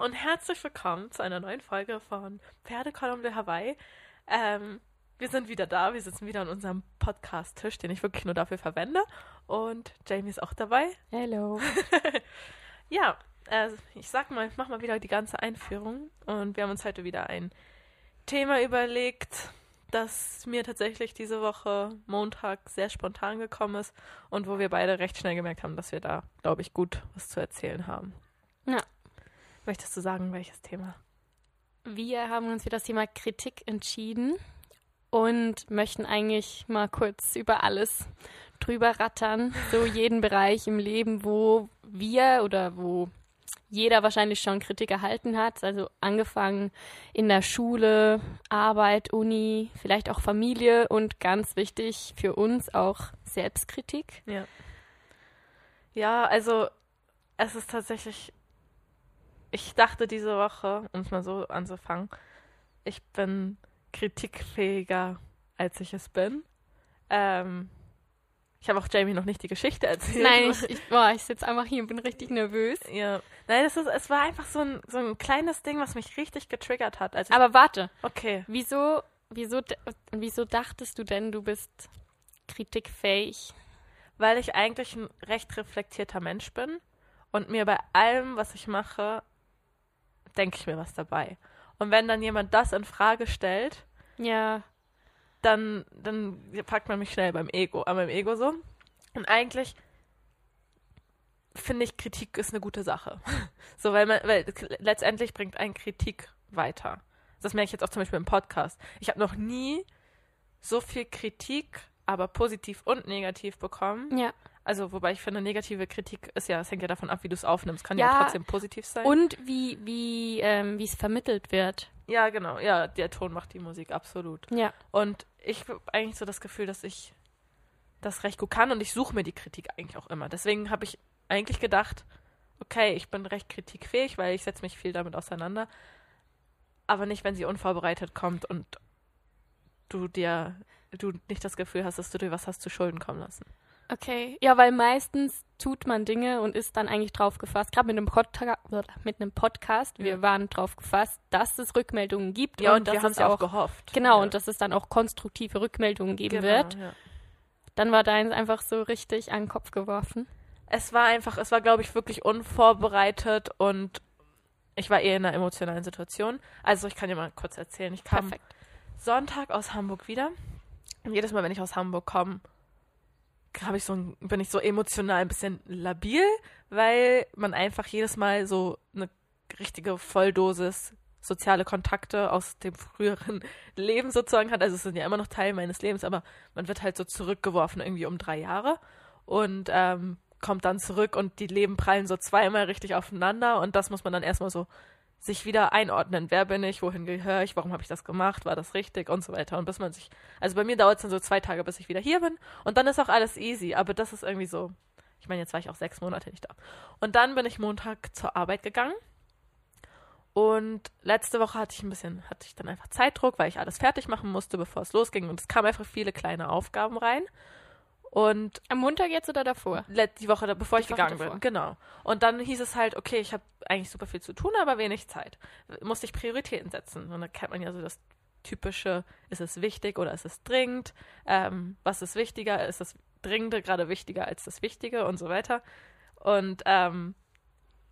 und herzlich willkommen zu einer neuen Folge von Pferdekolumn de Hawaii. Ähm, wir sind wieder da, wir sitzen wieder an unserem Podcast-Tisch, den ich wirklich nur dafür verwende. Und Jamie ist auch dabei. Hello. ja, äh, ich sag mal, ich mach mal wieder die ganze Einführung. Und wir haben uns heute wieder ein Thema überlegt, das mir tatsächlich diese Woche Montag sehr spontan gekommen ist und wo wir beide recht schnell gemerkt haben, dass wir da, glaube ich, gut was zu erzählen haben. Ja. Möchtest du sagen, welches Thema? Wir haben uns für das Thema Kritik entschieden und möchten eigentlich mal kurz über alles drüber rattern. So jeden Bereich im Leben, wo wir oder wo jeder wahrscheinlich schon Kritik erhalten hat. Also angefangen in der Schule, Arbeit, Uni, vielleicht auch Familie und ganz wichtig für uns auch Selbstkritik. Ja. Ja, also es ist tatsächlich ich dachte diese Woche, um es mal so anzufangen, ich bin kritikfähiger, als ich es bin. Ähm, ich habe auch Jamie noch nicht die Geschichte erzählt. Nein, ich, ich, boah, ich sitze einfach hier und bin richtig nervös. Ja. Nein, das ist, es war einfach so ein, so ein kleines Ding, was mich richtig getriggert hat. Aber warte. Okay. Wieso, wieso, wieso dachtest du denn, du bist kritikfähig? Weil ich eigentlich ein recht reflektierter Mensch bin und mir bei allem, was ich mache, denke ich mir was dabei. Und wenn dann jemand das in Frage stellt, ja, dann, dann packt man mich schnell beim Ego, an meinem Ego so. Und eigentlich finde ich, Kritik ist eine gute Sache. so, weil man, weil letztendlich bringt ein Kritik weiter. Das merke ich jetzt auch zum Beispiel im Podcast. Ich habe noch nie so viel Kritik, aber positiv und negativ bekommen, ja. Also, wobei ich finde, negative Kritik ist ja, es hängt ja davon ab, wie du es aufnimmst. Kann ja, ja, trotzdem positiv sein. Und wie, wie, ähm, wie es vermittelt wird. Ja, genau. Ja, der Ton macht die Musik, absolut. Ja. Und ich habe eigentlich so das Gefühl, dass ich das recht gut kann und ich suche mir die Kritik eigentlich auch immer. Deswegen habe ich eigentlich gedacht, okay, ich bin recht kritikfähig, weil ich setze mich viel damit auseinander. Aber nicht, wenn sie unvorbereitet kommt und du dir, du nicht das Gefühl hast, dass du dir was hast zu Schulden kommen lassen. Okay, ja, weil meistens tut man Dinge und ist dann eigentlich drauf gefasst. Gerade mit einem, Podca mit einem Podcast, ja. wir waren drauf gefasst, dass es Rückmeldungen gibt. Ja, und, und wir haben es auch gehofft. Genau, ja. und dass es dann auch konstruktive Rückmeldungen geben genau, wird. Ja. Dann war deins einfach so richtig an den Kopf geworfen. Es war einfach, es war, glaube ich, wirklich unvorbereitet und ich war eher in einer emotionalen Situation. Also ich kann dir mal kurz erzählen. Ich kam Perfekt. Sonntag aus Hamburg wieder. Und jedes Mal, wenn ich aus Hamburg komme, habe ich so ein, bin ich so emotional ein bisschen labil, weil man einfach jedes Mal so eine richtige Volldosis soziale Kontakte aus dem früheren Leben sozusagen hat. Also es sind ja immer noch Teil meines Lebens, aber man wird halt so zurückgeworfen irgendwie um drei Jahre und ähm, kommt dann zurück und die Leben prallen so zweimal richtig aufeinander und das muss man dann erstmal so sich wieder einordnen. Wer bin ich? Wohin gehöre ich? Warum habe ich das gemacht? War das richtig? Und so weiter. Und bis man sich, also bei mir dauert es dann so zwei Tage, bis ich wieder hier bin. Und dann ist auch alles easy. Aber das ist irgendwie so, ich meine, jetzt war ich auch sechs Monate nicht da. Und dann bin ich Montag zur Arbeit gegangen. Und letzte Woche hatte ich ein bisschen, hatte ich dann einfach Zeitdruck, weil ich alles fertig machen musste, bevor es losging. Und es kamen einfach viele kleine Aufgaben rein. Und am Montag jetzt oder davor? Die Woche, bevor die ich Woche gegangen davor. bin. Genau. Und dann hieß es halt, okay, ich habe eigentlich super viel zu tun, aber wenig Zeit. Musste ich Prioritäten setzen. Und da kennt man ja so das typische, ist es wichtig oder ist es dringend? Ähm, was ist wichtiger? Ist das Dringende gerade wichtiger als das Wichtige und so weiter? Und ähm,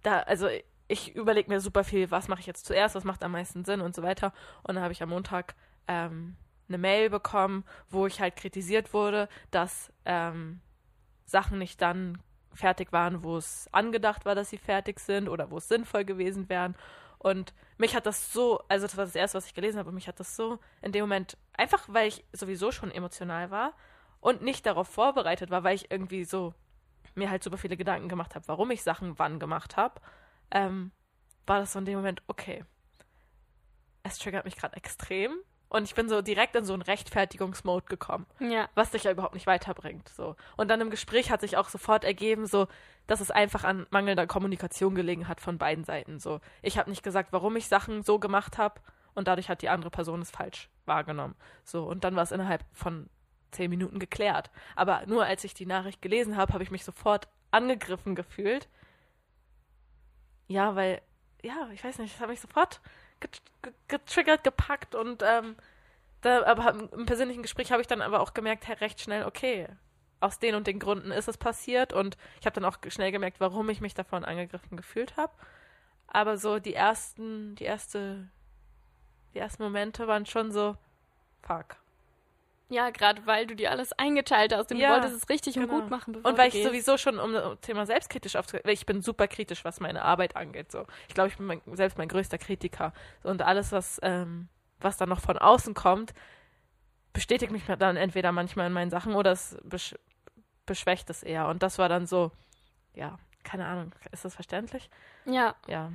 da, also ich überlege mir super viel, was mache ich jetzt zuerst, was macht am meisten Sinn und so weiter. Und dann habe ich am Montag ähm, eine Mail bekommen, wo ich halt kritisiert wurde, dass ähm, Sachen nicht dann fertig waren, wo es angedacht war, dass sie fertig sind oder wo es sinnvoll gewesen wären. Und mich hat das so, also das war das erste, was ich gelesen habe, und mich hat das so in dem Moment, einfach weil ich sowieso schon emotional war und nicht darauf vorbereitet war, weil ich irgendwie so mir halt super viele Gedanken gemacht habe, warum ich Sachen wann gemacht habe, ähm, war das so in dem Moment, okay, es triggert mich gerade extrem und ich bin so direkt in so einen Rechtfertigungsmode gekommen. Ja. Was dich ja überhaupt nicht weiterbringt. So. Und dann im Gespräch hat sich auch sofort ergeben, so, dass es einfach an mangelnder Kommunikation gelegen hat von beiden Seiten. So. Ich habe nicht gesagt, warum ich Sachen so gemacht habe und dadurch hat die andere Person es falsch wahrgenommen. So. Und dann war es innerhalb von zehn Minuten geklärt. Aber nur als ich die Nachricht gelesen habe, habe ich mich sofort angegriffen gefühlt. Ja, weil ja, ich weiß nicht, das hat mich sofort getriggert, gepackt und ähm, da, aber im persönlichen Gespräch habe ich dann aber auch gemerkt, hey, recht schnell, okay, aus den und den Gründen ist es passiert und ich habe dann auch schnell gemerkt, warum ich mich davon angegriffen gefühlt habe. Aber so die ersten, die erste, die ersten Momente waren schon so, fuck. Ja, gerade weil du dir alles eingeteilt hast und ja, du wolltest es richtig genau. und gut machen. Bevor und weil ich sowieso schon um das Thema selbstkritisch aufzuhören, weil ich bin super kritisch, was meine Arbeit angeht. So, ich glaube, ich bin mein, selbst mein größter Kritiker. Und alles, was, ähm, was dann noch von außen kommt, bestätigt mich dann entweder manchmal in meinen Sachen oder es besch beschwächt es eher. Und das war dann so, ja, keine Ahnung, ist das verständlich? Ja. Ja.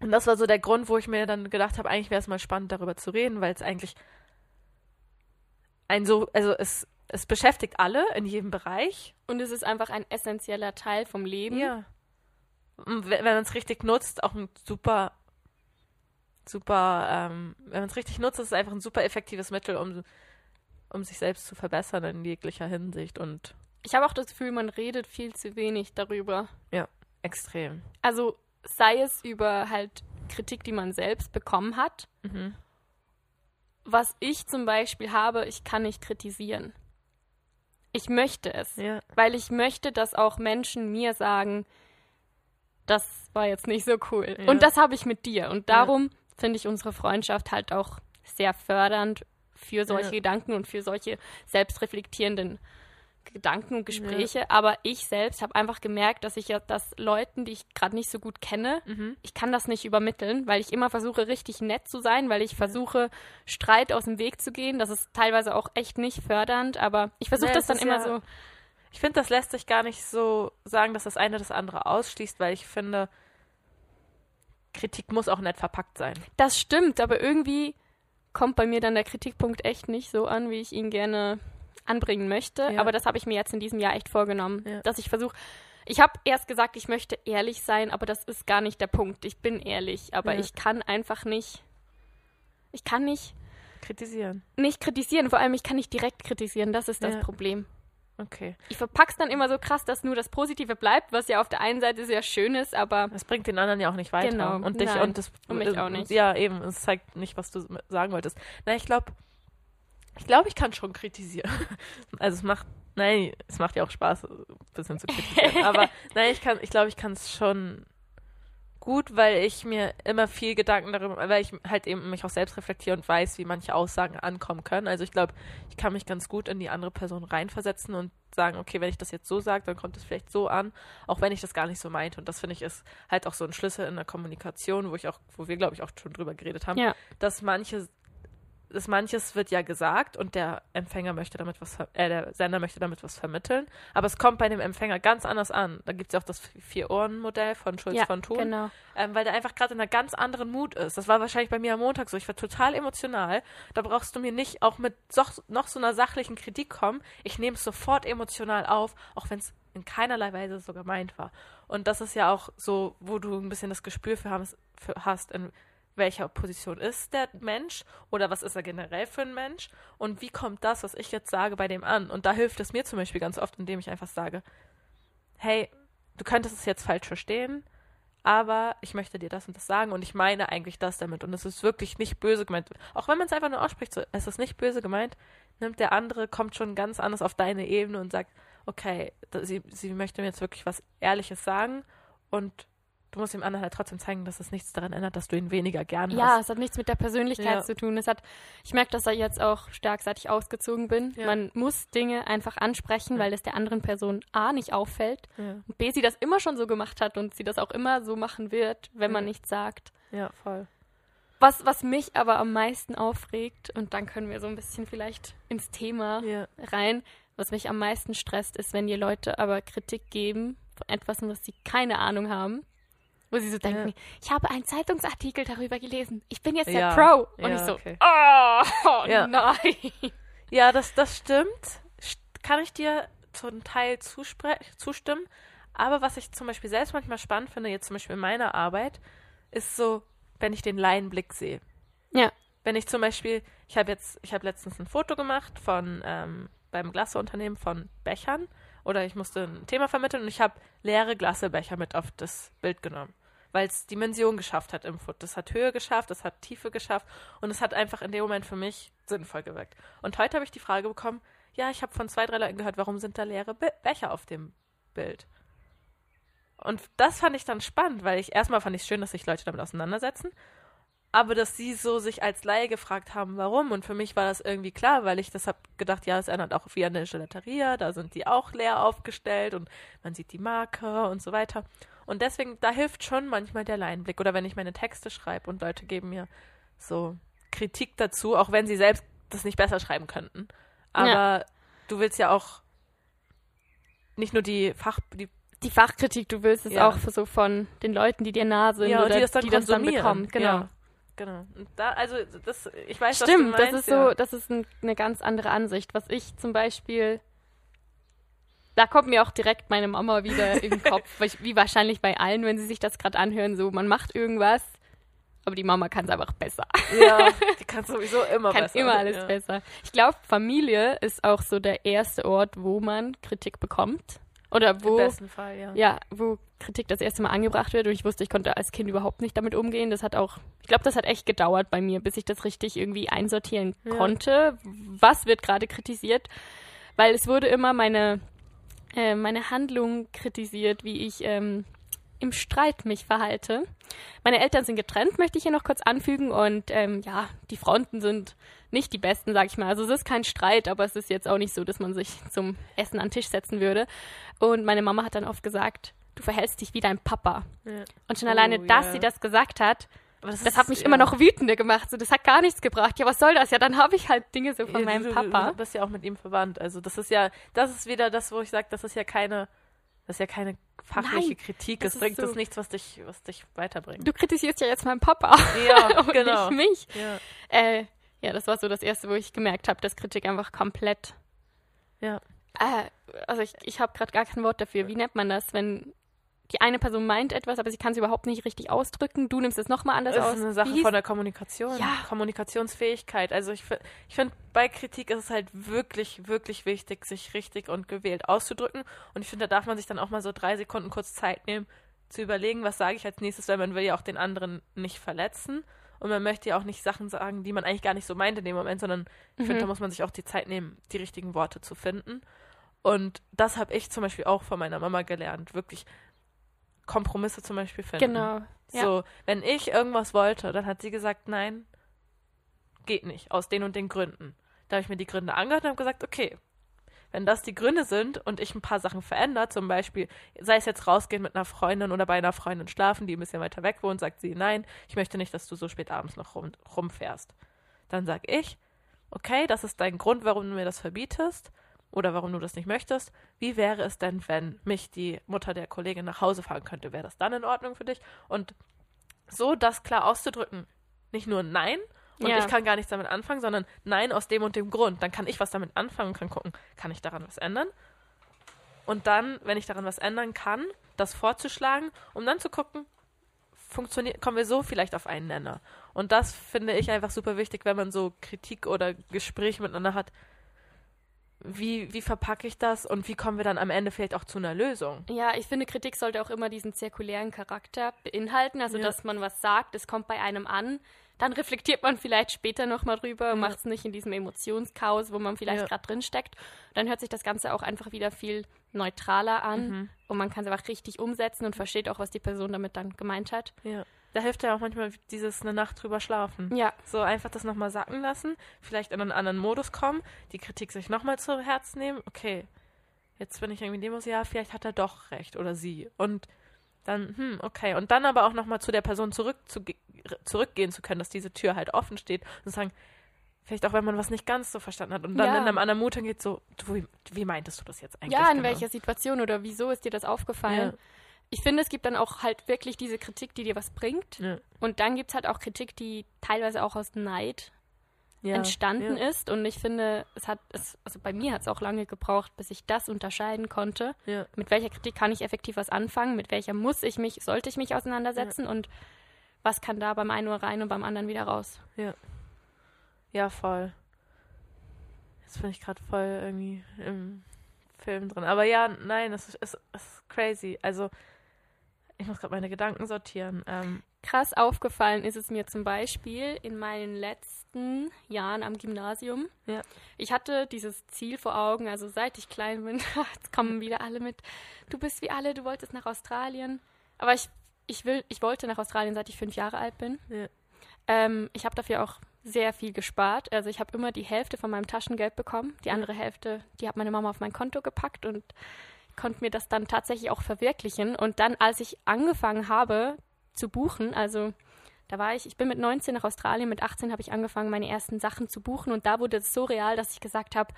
Und das war so der Grund, wo ich mir dann gedacht habe, eigentlich wäre es mal spannend, darüber zu reden, weil es eigentlich ein so, also es, es beschäftigt alle in jedem Bereich. Und es ist einfach ein essentieller Teil vom Leben. Ja. Und wenn man es richtig nutzt, auch ein super, super, ähm, wenn man es richtig nutzt, ist es einfach ein super effektives Mittel, um, um sich selbst zu verbessern in jeglicher Hinsicht. Und ich habe auch das Gefühl, man redet viel zu wenig darüber. Ja, extrem. Also sei es über halt Kritik, die man selbst bekommen hat. Mhm was ich zum Beispiel habe, ich kann nicht kritisieren. Ich möchte es, ja. weil ich möchte, dass auch Menschen mir sagen, das war jetzt nicht so cool. Ja. Und das habe ich mit dir. Und darum ja. finde ich unsere Freundschaft halt auch sehr fördernd für solche Gedanken und für solche selbstreflektierenden Gedanken und Gespräche, ja. aber ich selbst habe einfach gemerkt, dass ich ja das Leuten, die ich gerade nicht so gut kenne, mhm. ich kann das nicht übermitteln, weil ich immer versuche, richtig nett zu sein, weil ich versuche, Streit aus dem Weg zu gehen. Das ist teilweise auch echt nicht fördernd, aber ich versuche ja, das dann immer ja, so. Ich finde, das lässt sich gar nicht so sagen, dass das eine das andere ausschließt, weil ich finde, Kritik muss auch nett verpackt sein. Das stimmt, aber irgendwie kommt bei mir dann der Kritikpunkt echt nicht so an, wie ich ihn gerne anbringen möchte. Ja. Aber das habe ich mir jetzt in diesem Jahr echt vorgenommen, ja. dass ich versuche. Ich habe erst gesagt, ich möchte ehrlich sein, aber das ist gar nicht der Punkt. Ich bin ehrlich, aber ja. ich kann einfach nicht. Ich kann nicht. Kritisieren. Nicht kritisieren, vor allem ich kann nicht direkt kritisieren, das ist das Problem. Okay. Ich verpack's dann immer so krass, dass nur das Positive bleibt, was ja auf der einen Seite sehr schön ist, aber. Das bringt den anderen ja auch nicht weiter. Genau. Und dich Nein. und das. Und mich auch nicht. Ja, eben. Es zeigt nicht, was du sagen wolltest. Na, ich glaube, ich glaube, ich kann schon kritisieren. Also es macht, nein, es macht ja auch Spaß, ein bisschen zu kritisieren. Aber nein, ich kann, ich glaube, ich kann es schon gut, weil ich mir immer viel Gedanken darüber, weil ich halt eben mich auch selbst reflektiere und weiß, wie manche Aussagen ankommen können. Also ich glaube, ich kann mich ganz gut in die andere Person reinversetzen und sagen, okay, wenn ich das jetzt so sage, dann kommt es vielleicht so an, auch wenn ich das gar nicht so meinte. Und das finde ich ist halt auch so ein Schlüssel in der Kommunikation, wo ich auch, wo wir, glaube ich, auch schon drüber geredet haben, ja. dass manche das manches wird ja gesagt und der Empfänger möchte damit was, äh, der Sender möchte damit was vermitteln, aber es kommt bei dem Empfänger ganz anders an. Da gibt es ja auch das Vier-Ohren-Modell von Schulz ja, von Thun, genau. ähm, weil der einfach gerade in einer ganz anderen Mut ist. Das war wahrscheinlich bei mir am Montag so. Ich war total emotional. Da brauchst du mir nicht auch mit so, noch so einer sachlichen Kritik kommen. Ich nehme es sofort emotional auf, auch wenn es in keinerlei Weise so gemeint war. Und das ist ja auch so, wo du ein bisschen das Gespür für, hast, für hast in welcher Position ist der Mensch oder was ist er generell für ein Mensch und wie kommt das, was ich jetzt sage, bei dem an. Und da hilft es mir zum Beispiel ganz oft, indem ich einfach sage, hey, du könntest es jetzt falsch verstehen, aber ich möchte dir das und das sagen und ich meine eigentlich das damit und es ist wirklich nicht böse gemeint. Auch wenn man es einfach nur ausspricht, so, es ist nicht böse gemeint, nimmt der andere, kommt schon ganz anders auf deine Ebene und sagt, okay, sie, sie möchte mir jetzt wirklich was Ehrliches sagen und du musst dem anderen halt trotzdem zeigen, dass es nichts daran ändert, dass du ihn weniger gern hast. Ja, es hat nichts mit der Persönlichkeit ja. zu tun. Es hat, ich merke das ja jetzt auch stark, seit ich ausgezogen bin. Ja. Man muss Dinge einfach ansprechen, ja. weil es der anderen Person A nicht auffällt und B sie das immer schon so gemacht hat und sie das auch immer so machen wird, wenn man nichts sagt. Ja, voll. Was, was mich aber am meisten aufregt, und dann können wir so ein bisschen vielleicht ins Thema rein, was mich am meisten stresst, ist, wenn dir Leute aber Kritik geben von etwas, was sie keine Ahnung haben wo sie so denken, ja. ich habe einen Zeitungsartikel darüber gelesen. Ich bin jetzt der. Pro. Und ja, ich so, okay. oh, ja. nein. Ja, das, das stimmt. Kann ich dir zum Teil zustimmen. Aber was ich zum Beispiel selbst manchmal spannend finde, jetzt zum Beispiel in meiner Arbeit, ist so, wenn ich den Laienblick sehe. Ja. Wenn ich zum Beispiel, ich habe jetzt, ich habe letztens ein Foto gemacht von ähm, beim Glasseunternehmen von Bechern oder ich musste ein Thema vermitteln und ich habe leere Glassebecher mit auf das Bild genommen weil es Dimension geschafft hat im Foot. Das hat Höhe geschafft, das hat Tiefe geschafft und es hat einfach in dem Moment für mich sinnvoll gewirkt. Und heute habe ich die Frage bekommen, ja, ich habe von zwei, drei Leuten gehört, warum sind da leere Be Becher auf dem Bild? Und das fand ich dann spannend, weil ich erstmal fand ich schön, dass sich Leute damit auseinandersetzen aber dass sie so sich als Laie gefragt haben, warum. Und für mich war das irgendwie klar, weil ich das habe gedacht, ja, das erinnert auch wie an eine Gelateria, da sind die auch leer aufgestellt und man sieht die Marke und so weiter. Und deswegen, da hilft schon manchmal der Laienblick. Oder wenn ich meine Texte schreibe und Leute geben mir so Kritik dazu, auch wenn sie selbst das nicht besser schreiben könnten. Aber ja. du willst ja auch nicht nur die Fach, die die Fachkritik, du willst es ja. auch so von den Leuten, die dir nah sind ja, oder die das dann, die das dann bekommen. Genau. Genau. Da, also das, ich weiß, Stimmt, was du meinst, das ist so, das ist ein, eine ganz andere Ansicht. Was ich zum Beispiel, da kommt mir auch direkt meine Mama wieder in den Kopf, wie wahrscheinlich bei allen, wenn sie sich das gerade anhören, so man macht irgendwas, aber die Mama kann es einfach besser. Ja, die kann sowieso immer kann besser. immer alles ja. besser. Ich glaube, Familie ist auch so der erste Ort, wo man Kritik bekommt. Oder wo, Im besten Fall, ja. Ja, wo Kritik das erste Mal angebracht wird und ich wusste, ich konnte als Kind überhaupt nicht damit umgehen. Das hat auch, ich glaube, das hat echt gedauert bei mir, bis ich das richtig irgendwie einsortieren ja. konnte. Was wird gerade kritisiert? Weil es wurde immer meine, äh, meine Handlung kritisiert, wie ich ähm, im Streit mich verhalte. Meine Eltern sind getrennt, möchte ich hier noch kurz anfügen. Und ähm, ja, die Fronten sind nicht die besten, sag ich mal. Also es ist kein Streit, aber es ist jetzt auch nicht so, dass man sich zum Essen an den Tisch setzen würde. Und meine Mama hat dann oft gesagt, du verhältst dich wie dein Papa. Ja. Und schon oh, alleine, dass sie das gesagt hat, das, das, hat mich ja. immer noch wütender gemacht. So, das hat gar nichts gebracht. Ja, was soll das? Ja, dann habe ich halt Dinge so von ja, meinem du, Papa. Du bist ja auch mit ihm verwandt. Also das ist ja, das ist wieder das, wo ich sage, das ist ja keine, das ist ja keine fachliche Nein, Kritik. Es bringt so, das nichts, was dich, was dich weiterbringt. Du kritisierst ja jetzt meinen Papa. Ja, genau. nicht mich. Ja. Äh, ja, das war so das Erste, wo ich gemerkt habe, dass Kritik einfach komplett. Ja. Äh, also ich, ich habe gerade gar kein Wort dafür. Wie nennt man das, wenn die eine Person meint etwas, aber sie kann es überhaupt nicht richtig ausdrücken. Du nimmst es nochmal anders aus. Das ist eine Sache von der Kommunikation. Ja. Kommunikationsfähigkeit. Also ich, ich finde, bei Kritik ist es halt wirklich, wirklich wichtig, sich richtig und gewählt auszudrücken. Und ich finde, da darf man sich dann auch mal so drei Sekunden kurz Zeit nehmen, zu überlegen, was sage ich als nächstes, weil man will ja auch den anderen nicht verletzen. Und man möchte ja auch nicht Sachen sagen, die man eigentlich gar nicht so meint in dem Moment, sondern ich mhm. finde, da muss man sich auch die Zeit nehmen, die richtigen Worte zu finden. Und das habe ich zum Beispiel auch von meiner Mama gelernt. Wirklich Kompromisse zum Beispiel finden. Genau. Ja. So, wenn ich irgendwas wollte, dann hat sie gesagt, nein, geht nicht, aus den und den Gründen. Da habe ich mir die Gründe angehört und habe gesagt, okay, wenn das die Gründe sind und ich ein paar Sachen verändere, zum Beispiel, sei es jetzt rausgehen mit einer Freundin oder bei einer Freundin schlafen, die ein bisschen weiter weg wohnt, sagt sie, nein, ich möchte nicht, dass du so spät abends noch rum, rumfährst. Dann sag ich, okay, das ist dein Grund, warum du mir das verbietest oder warum du das nicht möchtest. Wie wäre es denn, wenn mich die Mutter der Kollegin nach Hause fahren könnte? Wäre das dann in Ordnung für dich? Und so das klar auszudrücken, nicht nur Nein, und ja. ich kann gar nichts damit anfangen, sondern nein, aus dem und dem Grund. Dann kann ich was damit anfangen und kann gucken, kann ich daran was ändern? Und dann, wenn ich daran was ändern kann, das vorzuschlagen, um dann zu gucken, funktioniert, kommen wir so vielleicht auf einen Nenner. Und das finde ich einfach super wichtig, wenn man so Kritik oder Gespräche miteinander hat. Wie, wie verpacke ich das und wie kommen wir dann am Ende vielleicht auch zu einer Lösung? Ja, ich finde, Kritik sollte auch immer diesen zirkulären Charakter beinhalten, also ja. dass man was sagt, es kommt bei einem an, dann reflektiert man vielleicht später nochmal drüber und ja. macht es nicht in diesem Emotionschaos, wo man vielleicht ja. gerade drin steckt. Dann hört sich das Ganze auch einfach wieder viel neutraler an mhm. und man kann es einfach richtig umsetzen und versteht auch, was die Person damit dann gemeint hat. Ja. Da hilft ja auch manchmal dieses eine Nacht drüber schlafen. Ja. So einfach das nochmal sacken lassen, vielleicht in einen anderen Modus kommen, die Kritik sich nochmal zu Herz nehmen. Okay, jetzt bin ich irgendwie in dem Modus, ja, vielleicht hat er doch recht oder sie. Und dann, hm, okay. Und dann aber auch nochmal zu der Person zurück zu, zurückgehen zu können, dass diese Tür halt offen steht und sagen, vielleicht auch wenn man was nicht ganz so verstanden hat und dann ja. in einem anderen Mut geht so, du, wie, wie, meintest du das jetzt eigentlich? Ja, in genau? welcher Situation oder wieso ist dir das aufgefallen? Ja. Ich finde, es gibt dann auch halt wirklich diese Kritik, die dir was bringt. Ja. Und dann gibt es halt auch Kritik, die teilweise auch aus Neid ja, entstanden ja. ist. Und ich finde, es hat, es, also bei mir hat es auch lange gebraucht, bis ich das unterscheiden konnte. Ja. Mit welcher Kritik kann ich effektiv was anfangen, mit welcher muss ich mich, sollte ich mich auseinandersetzen und was kann da beim einen nur rein und beim anderen wieder raus. Ja. Ja, voll. Jetzt bin ich gerade voll irgendwie im Film drin. Aber ja, nein, es ist, es ist crazy. Also ich muss gerade meine Gedanken sortieren. Ähm, Krass aufgefallen ist es mir zum Beispiel in meinen letzten Jahren am Gymnasium. Ja. Ich hatte dieses Ziel vor Augen, also seit ich klein bin, jetzt kommen wieder alle mit, du bist wie alle, du wolltest nach Australien. Aber ich, ich, will, ich wollte nach Australien, seit ich fünf Jahre alt bin. Ja. Ähm, ich habe dafür auch sehr viel gespart. Also ich habe immer die Hälfte von meinem Taschengeld bekommen. Die andere Hälfte, die hat meine Mama auf mein Konto gepackt und konnte mir das dann tatsächlich auch verwirklichen. Und dann, als ich angefangen habe zu buchen, also da war ich, ich bin mit 19 nach Australien, mit 18 habe ich angefangen, meine ersten Sachen zu buchen und da wurde es so real, dass ich gesagt habe,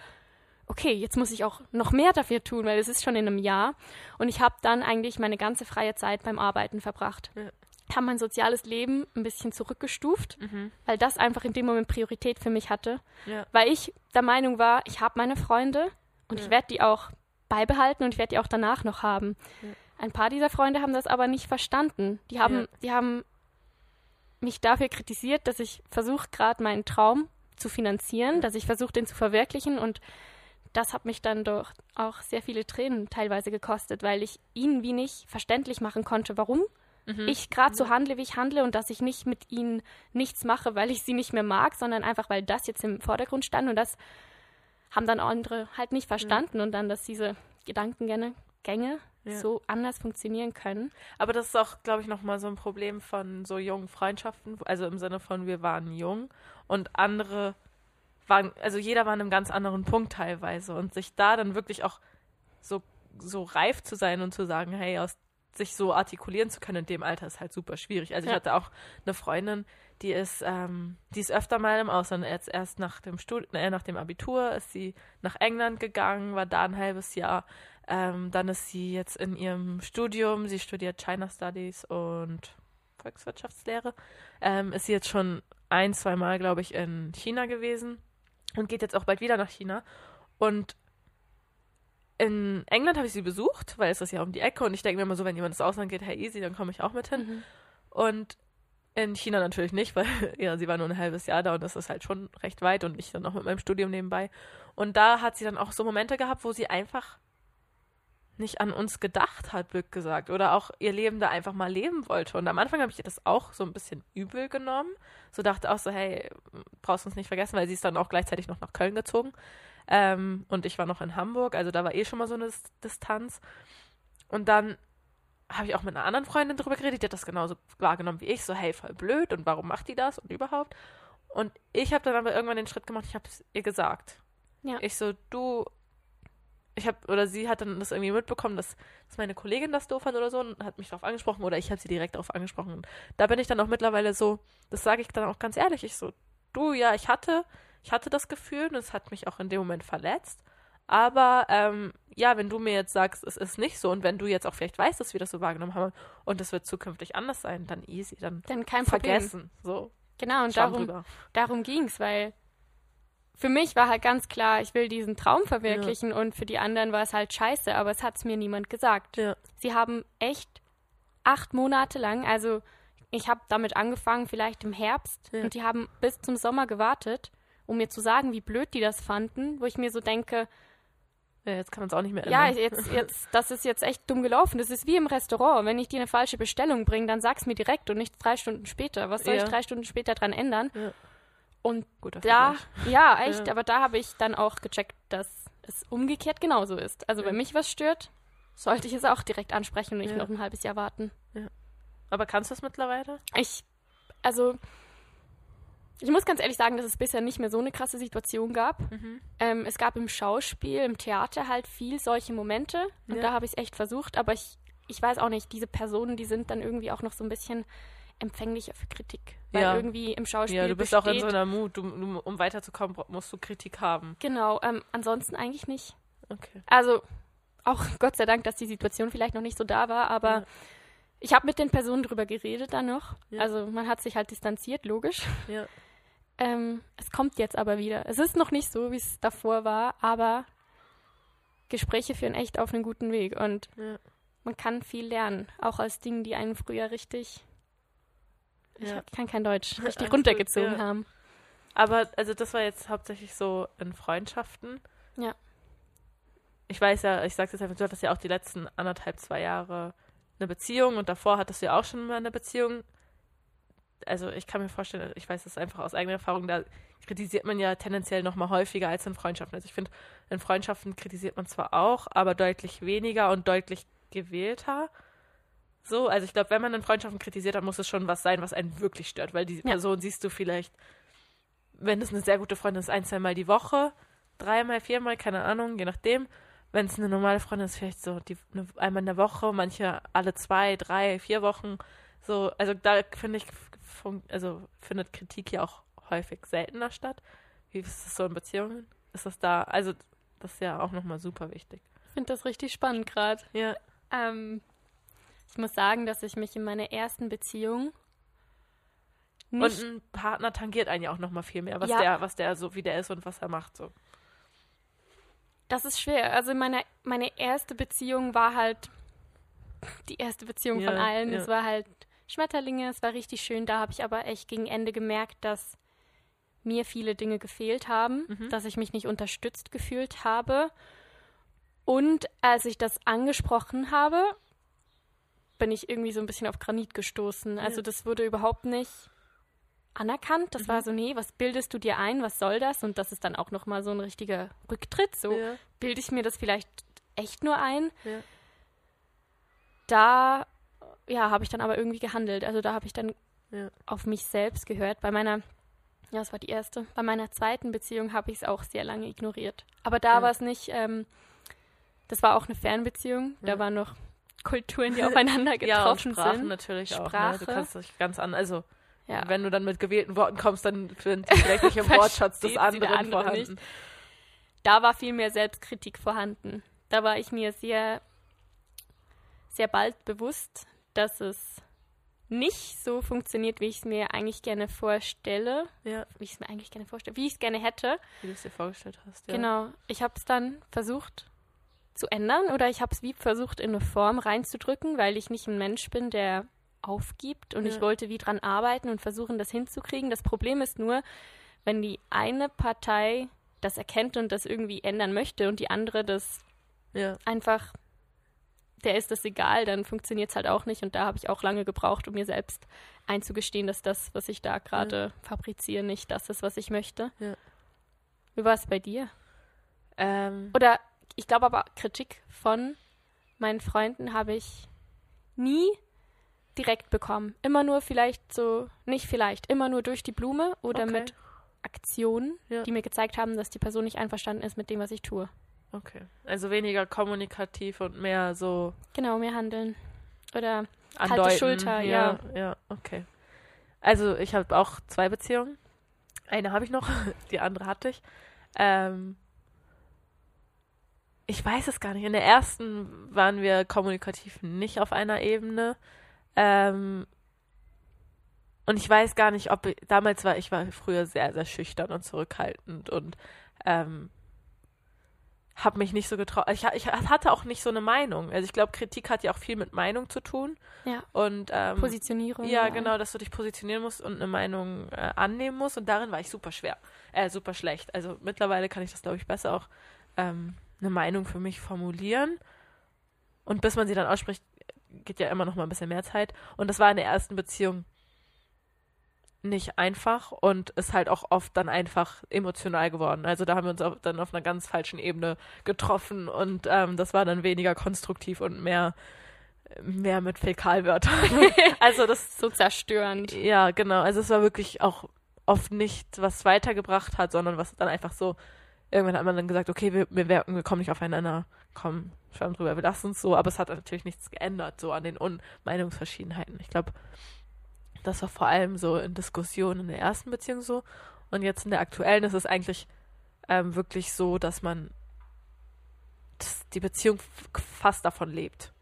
okay, jetzt muss ich auch noch mehr dafür tun, weil es ist schon in einem Jahr. Und ich habe dann eigentlich meine ganze freie Zeit beim Arbeiten verbracht. Ja. Habe mein soziales Leben ein bisschen zurückgestuft, Mhm. weil das einfach in dem Moment Priorität für mich hatte. Ja. Weil ich der Meinung war, ich habe meine Freunde und Ja. ich werde die auch beibehalten und ich werde die auch danach noch haben. Ja. Ein paar dieser Freunde haben das aber nicht verstanden. Die haben, Ja. die haben mich dafür kritisiert, dass ich versuche gerade meinen Traum zu finanzieren, dass ich versuche, den zu verwirklichen und das hat mich dann doch auch sehr viele Tränen teilweise gekostet, weil ich ihnen wie nicht verständlich machen konnte, warum Mhm. ich gerade so handle, wie ich handle und dass ich nicht mit ihnen nichts mache, weil ich sie nicht mehr mag, sondern einfach, weil das jetzt im Vordergrund stand und das haben dann andere halt nicht verstanden und dann, dass diese Gedankengänge Gänge Ja. so anders funktionieren können. Aber das ist auch, glaube ich, nochmal so ein Problem von so jungen Freundschaften. Also im Sinne von, wir waren jung und andere waren, also jeder war an einem ganz anderen Punkt teilweise. Und sich da dann wirklich auch so, so reif zu sein und zu sagen, hey, aus sich so artikulieren zu können in dem Alter ist halt super schwierig. Also ich Ja. hatte auch eine Freundin, die ist, ähm, die ist öfter mal im Ausland. Jetzt erst nach dem Stud äh, nach dem Abitur ist sie nach England gegangen, war da ein halbes Jahr. Ähm, dann ist sie jetzt in ihrem Studium, sie studiert China Studies und Volkswirtschaftslehre, ähm, ist sie jetzt schon ein, zwei Mal, glaube ich, in China gewesen und geht jetzt auch bald wieder nach China. Und in England habe ich sie besucht, weil es ist ja um die Ecke und ich denke mir immer so, wenn jemand ins Ausland geht, hey easy, dann komme ich auch mit hin. Und in China natürlich nicht, weil ja, sie war nur ein halbes Jahr da und das ist halt schon recht weit und ich dann noch mit meinem Studium nebenbei. Und da hat sie dann auch so Momente gehabt, wo sie einfach nicht an uns gedacht hat, blöd gesagt, oder auch ihr Leben da einfach mal leben wollte. Und am Anfang habe ich ihr das auch so ein bisschen übel genommen. So dachte auch so, hey, brauchst uns nicht vergessen, weil sie ist dann auch gleichzeitig noch nach Köln gezogen. Ähm, und ich war noch in Hamburg, also da war eh schon mal so eine Dis- Distanz. Und dann habe ich auch mit einer anderen Freundin drüber geredet, die hat das genauso wahrgenommen wie ich, so hey, voll blöd und warum macht die das und überhaupt. Und ich habe dann aber irgendwann den Schritt gemacht, ich habe es ihr gesagt. Ja. Ich so, du, ich habe, oder sie hat dann das irgendwie mitbekommen, dass, dass meine Kollegin das doof fand oder so und hat mich darauf angesprochen oder ich habe sie direkt darauf angesprochen. Und da bin ich dann auch mittlerweile so, das sage ich dann auch ganz ehrlich, ich so, du, ja, ich hatte, ich hatte das Gefühl und es hat mich auch in dem Moment verletzt. Aber ähm, ja, wenn du mir jetzt sagst, es ist nicht so und wenn du jetzt auch vielleicht weißt, dass wir das so wahrgenommen haben und es wird zukünftig anders sein, dann easy, dann Dann kein Problem. vergessen. So, Genau, und Schwamm darum, drüber. darum ging es, weil für mich war halt ganz klar, ich will diesen Traum verwirklichen und für die anderen war es halt scheiße, aber es hat es mir niemand gesagt. Ja. Sie haben echt acht Monate lang, also ich habe damit angefangen, vielleicht im Herbst, Ja. und die haben bis zum Sommer gewartet, um mir zu sagen, wie blöd die das fanden, wo ich mir so denke, ja, jetzt kann man es auch nicht mehr ja, ändern. jetzt, jetzt, das ist jetzt echt dumm gelaufen. Das ist wie im Restaurant. Wenn ich dir eine falsche Bestellung bringe, dann sag's mir direkt und nicht drei Stunden später. Was soll Ja. ich drei Stunden später dran ändern? Ja. Und Guter da, Vergleich. ja, echt, Ja. aber da habe ich dann auch gecheckt, dass es umgekehrt genauso ist. Also Ja. wenn mich was stört, sollte ich es auch direkt ansprechen und nicht Ja. noch ein halbes Jahr warten. Aber kannst du es mittlerweile? Ich, also, ich muss ganz ehrlich sagen, dass es bisher nicht mehr so eine krasse Situation gab. Mhm. Ähm, es gab im Schauspiel, im Theater halt viel solche Momente und Ja. da habe ich es echt versucht, aber ich, ich weiß auch nicht, diese Personen, die sind dann irgendwie auch noch so ein bisschen empfänglicher für Kritik. Weil Ja. irgendwie im Schauspiel Ja, du bist besteht, auch in so einer Mut. Du, du, um weiterzukommen, musst du Kritik haben. Genau, ähm, ansonsten eigentlich nicht. Okay. Also auch Gott sei Dank, dass die Situation vielleicht noch nicht so da war, aber Ja. ich habe mit den Personen drüber geredet dann noch. Ja. Also man hat sich halt distanziert, logisch. Ja. Ähm, es kommt jetzt aber wieder. Es ist noch nicht so, wie es davor war, aber Gespräche führen echt auf einen guten Weg und Ja. man kann viel lernen, auch aus Dingen, die einen früher richtig, ich Ja. hab- kann kein Deutsch, richtig runtergezogen ja. haben. Aber, also das war jetzt hauptsächlich so in Freundschaften. Ja. Ich weiß ja, ich sag's jetzt einfach, du hattest ja auch die letzten anderthalb, zwei Jahre eine Beziehung und davor hattest du ja auch schon mal eine Beziehung. Also ich kann mir vorstellen, ich weiß das einfach aus eigener Erfahrung, da kritisiert man ja tendenziell noch mal häufiger als in Freundschaften. Also ich finde, in Freundschaften kritisiert man zwar auch, aber deutlich weniger und deutlich gewählter. So, also ich glaube, wenn man in Freundschaften kritisiert, dann muss es schon was sein, was einen wirklich stört, weil die ja. Person siehst du vielleicht, wenn es eine sehr gute Freundin ist, ein, zwei Mal die Woche, dreimal, viermal, keine Ahnung, je nachdem. Wenn es eine normale Freundin ist, vielleicht so die, eine, einmal in der Woche, manche alle zwei, drei, vier Wochen. So, also da finde ich, also findet Kritik ja auch häufig seltener statt. Wie ist das so in Beziehungen? Ist das da, also das ist ja auch nochmal super wichtig. Ich finde das richtig spannend gerade. Ja. Ähm, ich muss sagen, dass ich mich in meiner ersten Beziehung nicht und ein Partner tangiert einen ja auch nochmal viel mehr, was ja. der, was der so, wie der ist und was er macht so. Das ist schwer. Also meine, meine erste Beziehung war halt die erste Beziehung ja, von allen. Ja. Es war halt Schmetterlinge, es war richtig schön. Da habe ich aber echt gegen Ende gemerkt, dass mir viele Dinge gefehlt haben, mhm. dass ich mich nicht unterstützt gefühlt habe. Und als ich das angesprochen habe, bin ich irgendwie so ein bisschen auf Granit gestoßen. Also ja. das wurde überhaupt nicht anerkannt. Das mhm. war so, nee, was bildest du dir ein? Was soll das? Und das ist dann auch nochmal so ein richtiger Rücktritt. So, ja. bilde ich mir das vielleicht echt nur ein? Ja. Da, ja, habe ich dann aber irgendwie gehandelt. Also da habe ich dann auf mich selbst gehört. Bei meiner ja, das war die erste. Bei meiner zweiten Beziehung habe ich es auch sehr lange ignoriert. Aber da ja. war es nicht, ähm, das war auch eine Fernbeziehung. Ja. Da waren noch Kulturen, die aufeinander getroffen ja, und Sprachen sind. natürlich Sprache. auch. Ne? Du kannst dich ganz an, also ja. wenn du dann mit gewählten Worten kommst, dann sind vielleicht nicht im Wortschatz des anderen andere vorhanden. Nicht. Da war viel mehr Selbstkritik vorhanden. Da war ich mir sehr, sehr bald bewusst, dass es nicht so funktioniert, wie ich es mir eigentlich gerne vorstelle. Ja. Wie ich es mir eigentlich gerne vorstelle. Wie ich es gerne hätte. Wie du es dir vorgestellt hast, ja. Genau. Ich habe es dann versucht zu ändern oder ich habe es wie versucht in eine Form reinzudrücken, weil ich nicht ein Mensch bin, der aufgibt und ja. ich wollte wie dran arbeiten und versuchen, das hinzukriegen. Das Problem ist nur, wenn die eine Partei das erkennt und das irgendwie ändern möchte und die andere das ja. einfach der ist das egal, dann funktioniert es halt auch nicht. Und da habe ich auch lange gebraucht, um mir selbst einzugestehen, dass das, was ich da gerade ja. fabriziere, nicht das ist, was ich möchte. Ja. Wie war es bei dir? Ähm. Oder ich glaube aber, Kritik von meinen Freunden habe ich nie direkt bekommen. Immer nur vielleicht so, nicht vielleicht, immer nur durch die Blume oder okay. mit Aktionen, ja. die mir gezeigt haben, dass die Person nicht einverstanden ist mit dem, was ich tue. Okay. Also weniger kommunikativ und mehr so. Genau, mehr handeln. Oder andeuten. kalte Schulter, ja. Ja, ja okay. Also ich habe auch zwei Beziehungen. Eine habe ich noch, die andere hatte ich. Ähm, ich weiß es gar nicht. In der ersten waren wir kommunikativ nicht auf einer Ebene. Ähm, und ich weiß gar nicht, ob ich, damals war ich war früher sehr, sehr schüchtern und zurückhaltend und ähm, habe mich nicht so getraut. Ich, ich, hatte auch nicht so eine Meinung. Also ich glaube, Kritik hat ja auch viel mit Meinung zu tun. Ja. Und ähm, Positionierung. Ja, ja, genau, dass du dich positionieren musst und eine Meinung äh, annehmen musst. Und darin war ich super schwer, äh, super schlecht. Also mittlerweile kann ich das, glaube ich, besser auch ähm, eine Meinung für mich formulieren. Und bis man sie dann ausspricht, geht ja immer noch mal ein bisschen mehr Zeit. Und das war in der ersten Beziehung nicht einfach und ist halt auch oft dann einfach emotional geworden. Also da haben wir uns auch dann auf einer ganz falschen Ebene getroffen und ähm, das war dann weniger konstruktiv und mehr mehr mit Fäkalwörtern. also das so zerstörend. Ja, genau. Also es war wirklich auch oft nicht, was weitergebracht hat, sondern was dann einfach so irgendwann hat man dann gesagt, okay, wir, wir, wir kommen nicht aufeinander, komm, schwamm drüber, wir lassen es so, aber es hat natürlich nichts geändert, so an den Un Meinungsverschiedenheiten. Ich glaube, das war vor allem so in Diskussionen in der ersten Beziehung so. Und jetzt in der aktuellen ist es eigentlich ähm, wirklich so, dass man dass die Beziehung fast davon lebt.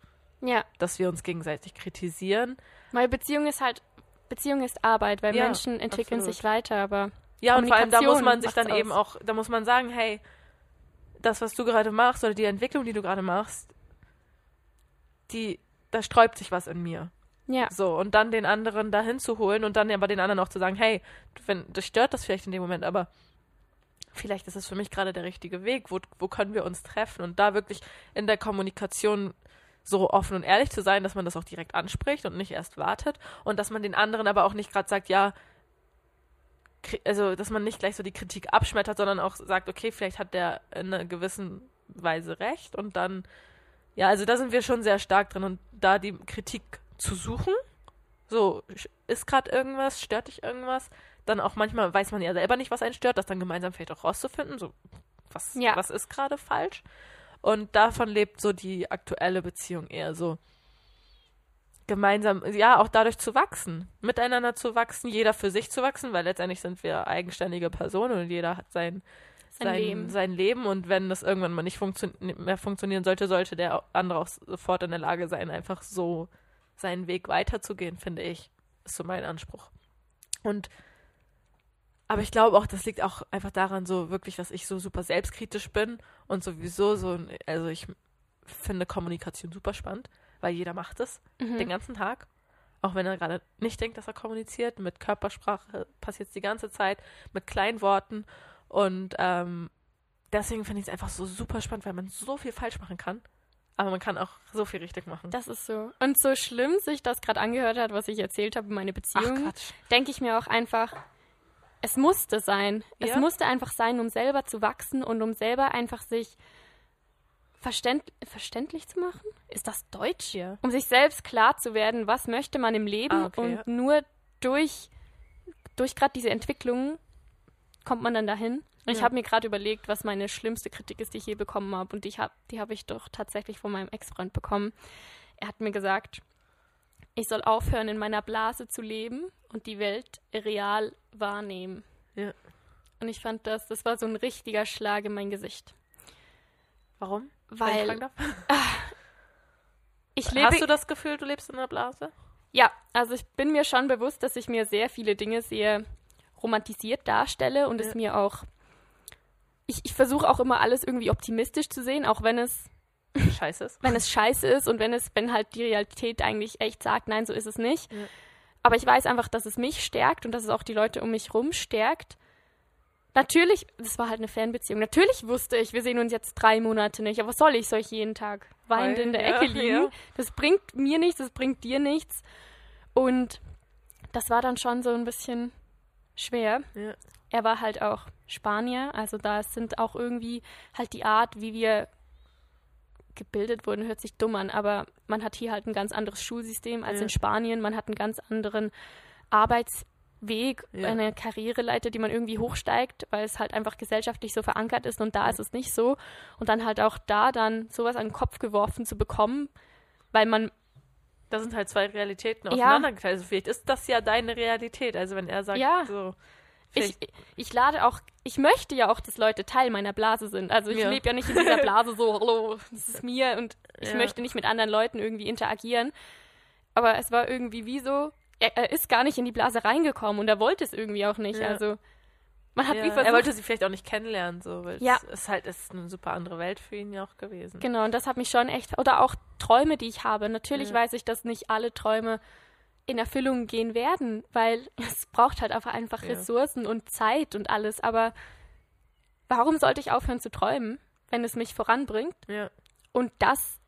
Ja. Dass wir uns gegenseitig kritisieren. Weil Beziehung ist halt, Beziehung ist Arbeit, weil ja, Menschen entwickeln absolut. sich weiter, aber. Ja, und vor allem da muss man sich dann aus. eben auch, da muss man sagen, hey, das, was du gerade machst, oder die Entwicklung, die du gerade machst, die, da sträubt sich was in mir. Ja. So, und dann den anderen dahin zu holen und dann aber den anderen auch zu sagen, hey, wenn, das stört das vielleicht in dem Moment, aber vielleicht ist es für mich gerade der richtige Weg, wo, wo können wir uns treffen? Und da wirklich in der Kommunikation so offen und ehrlich zu sein, dass man das auch direkt anspricht und nicht erst wartet. Und dass man den anderen aber auch nicht gerade sagt, ja, also dass man nicht gleich so die Kritik abschmettert, sondern auch sagt, okay, vielleicht hat der in einer gewissen Weise recht. Und dann, ja, also da sind wir schon sehr stark drin und da die Kritik zu suchen, so, ist gerade irgendwas, stört dich irgendwas, dann auch manchmal weiß man ja selber nicht, was einen stört, das dann gemeinsam vielleicht auch rauszufinden, so, was, ja. was ist gerade falsch? Und davon lebt so die aktuelle Beziehung eher so. Gemeinsam, ja, auch dadurch zu wachsen, miteinander zu wachsen, jeder für sich zu wachsen, weil letztendlich sind wir eigenständige Personen und jeder hat sein, sein, sein Leben. sein Leben. Und wenn das irgendwann mal nicht funktio mehr funktionieren sollte, sollte der andere auch sofort in der Lage sein, einfach so seinen Weg weiterzugehen, finde ich. Ist so mein Anspruch. Und aber ich glaube auch, das liegt auch einfach daran, so wirklich, dass ich so super selbstkritisch bin und sowieso so, also ich finde Kommunikation super spannend weil jeder macht es mhm. den ganzen Tag. Auch wenn er gerade nicht denkt, dass er kommuniziert. Mit Körpersprache passiert es die ganze Zeit, mit kleinen Worten. Und ähm, deswegen finde ich es einfach so super spannend, weil man so viel falsch machen kann. Aber man kann auch so viel richtig machen. Das ist so. Und so schlimm sich das gerade angehört hat, was ich erzählt habe, meine Beziehung, denke ich mir auch einfach, es musste sein. Ja? Es musste einfach sein, um selber zu wachsen und um selber einfach sich verständ verständlich zu machen? Ist das Deutsch hier? Um sich selbst klar zu werden, was möchte man im Leben ah, okay, und ja. nur durch, durch gerade diese Entwicklungen kommt man dann dahin. Und ja. ich habe mir gerade überlegt, was meine schlimmste Kritik ist, die ich je bekommen habe. Und die habe die hab ich doch tatsächlich von meinem Ex-Freund bekommen. Er hat mir gesagt, ich soll aufhören, in meiner Blase zu leben und die Welt real wahrnehmen. Ja. Und ich fand das, das war so ein richtiger Schlag in mein Gesicht. Warum? Weil. Ich, ich lebe, Hast du das Gefühl, du lebst in einer Blase? Ja, also ich bin mir schon bewusst, dass ich mir sehr viele Dinge sehr romantisiert darstelle und ja. es mir auch. Ich, ich versuche auch immer alles irgendwie optimistisch zu sehen, auch wenn es scheiße ist. Wenn es scheiße ist und wenn es, wenn halt die Realität eigentlich echt sagt, nein, so ist es nicht. Ja. Aber ich weiß einfach, dass es mich stärkt und dass es auch die Leute um mich rum stärkt. Natürlich, das war halt eine Fernbeziehung. Natürlich wusste ich, wir sehen uns jetzt drei Monate nicht. Aber was soll ich? Soll ich jeden Tag weinend in der ja, Ecke liegen? Ja. Das bringt mir nichts, das bringt dir nichts. Und das war dann schon so ein bisschen schwer. Er war halt auch Spanier, also da sind auch irgendwie halt die Art, wie wir gebildet wurden, hört sich dumm an, aber man hat hier halt ein ganz anderes Schulsystem als in Spanien. Man hat einen ganz anderen Arbeits Weg, ja. eine Karriereleiter, die man irgendwie hochsteigt, weil es halt einfach gesellschaftlich so verankert ist und da ja. ist es nicht so. Und dann halt auch da dann sowas an den Kopf geworfen zu bekommen, weil man. Da sind halt zwei Realitäten auseinandergeteilt. Ja. Also vielleicht ist das ja deine Realität. Also wenn er sagt, ja. so. Ich, ich lade auch, ich möchte ja auch, dass Leute Teil meiner Blase sind. Also ich ja. lebe ja nicht in dieser Blase so, hallo, das ist mir und ich möchte nicht mit anderen Leuten irgendwie interagieren. Aber es war irgendwie wie so, er, er, ist gar nicht in die Blase reingekommen und er wollte es irgendwie auch nicht. Ja. Also man hat ja, wie versucht, er wollte sie vielleicht auch nicht kennenlernen, so, weil ja. es ist halt ist eine super andere Welt für ihn ja auch gewesen. Genau, und das hat mich schon echt, oder auch Träume, die ich habe. Natürlich ja. weiß ich, dass nicht alle Träume in Erfüllung gehen werden, weil es braucht halt einfach Ressourcen und Zeit und alles. Aber warum sollte ich aufhören zu träumen, wenn es mich voranbringt? Ja. Und das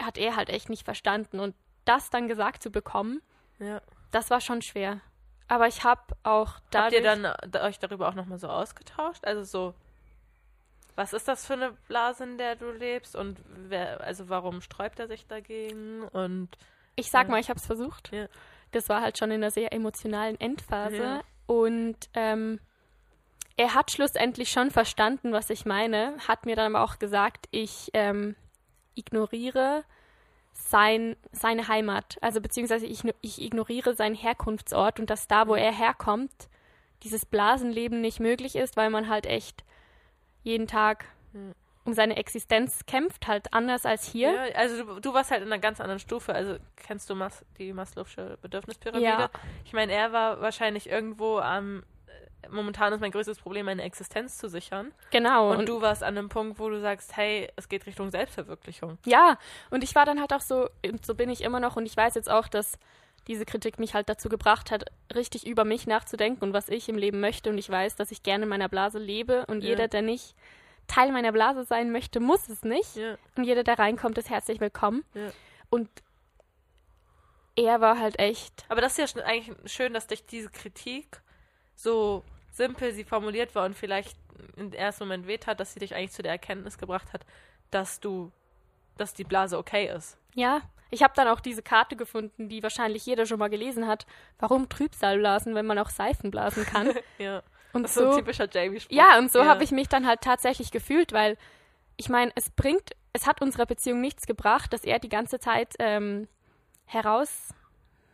hat er halt echt nicht verstanden. Und das dann gesagt zu bekommen, ja das war schon schwer. Aber ich habe auch dadurch... Habt ihr dann äh, euch darüber auch nochmal so ausgetauscht? Also so, was ist das für eine Blase, in der du lebst? Und wer, also warum sträubt er sich dagegen? Und ich sag ja. mal, ich habe es versucht. Ja. Das war halt schon in einer sehr emotionalen Endphase. Ja. Und ähm, er hat schlussendlich schon verstanden, was ich meine, hat mir dann aber auch gesagt, ich ähm, ignoriere sein, seine Heimat. Also beziehungsweise ich, ich ignoriere seinen Herkunftsort und dass da, wo er herkommt, dieses Blasenleben nicht möglich ist, weil man halt echt jeden Tag um seine Existenz kämpft, halt anders als hier. Ja, also du, du, warst halt in einer ganz anderen Stufe. Also kennst du Mas die Maslow'sche Bedürfnispyramide? Ja. Ich meine, er war wahrscheinlich irgendwo am momentan ist mein größtes Problem, meine Existenz zu sichern. Genau. Und, und, du warst an einem Punkt, wo du sagst, hey, es geht Richtung Selbstverwirklichung. Ja, und ich war dann halt auch so, und so bin ich immer noch, und ich weiß jetzt auch, dass diese Kritik mich halt dazu gebracht hat, richtig über mich nachzudenken und was ich im Leben möchte. Und ich weiß, dass ich gerne in meiner Blase lebe und ja. jeder, der nicht Teil meiner Blase sein möchte, muss es nicht. Ja. Und jeder, der reinkommt, ist herzlich willkommen. Ja. Und er war halt echt. Aber das ist ja eigentlich schön, dass dich diese Kritik so simpel sie formuliert war und vielleicht im ersten Moment weht hat, dass sie dich eigentlich zu der Erkenntnis gebracht hat, dass du, dass die Blase okay ist. Ja, ich habe dann auch diese Karte gefunden, die wahrscheinlich jeder schon mal gelesen hat. Warum Trübsalblasen, wenn man auch Seifen blasen kann? ja. Und das so, ist so ein typischer Jamie-Spruch. Ja, und so Ja. habe ich mich dann halt tatsächlich gefühlt, weil ich meine, es bringt, es hat unserer Beziehung nichts gebracht, dass er die ganze Zeit ähm, heraus,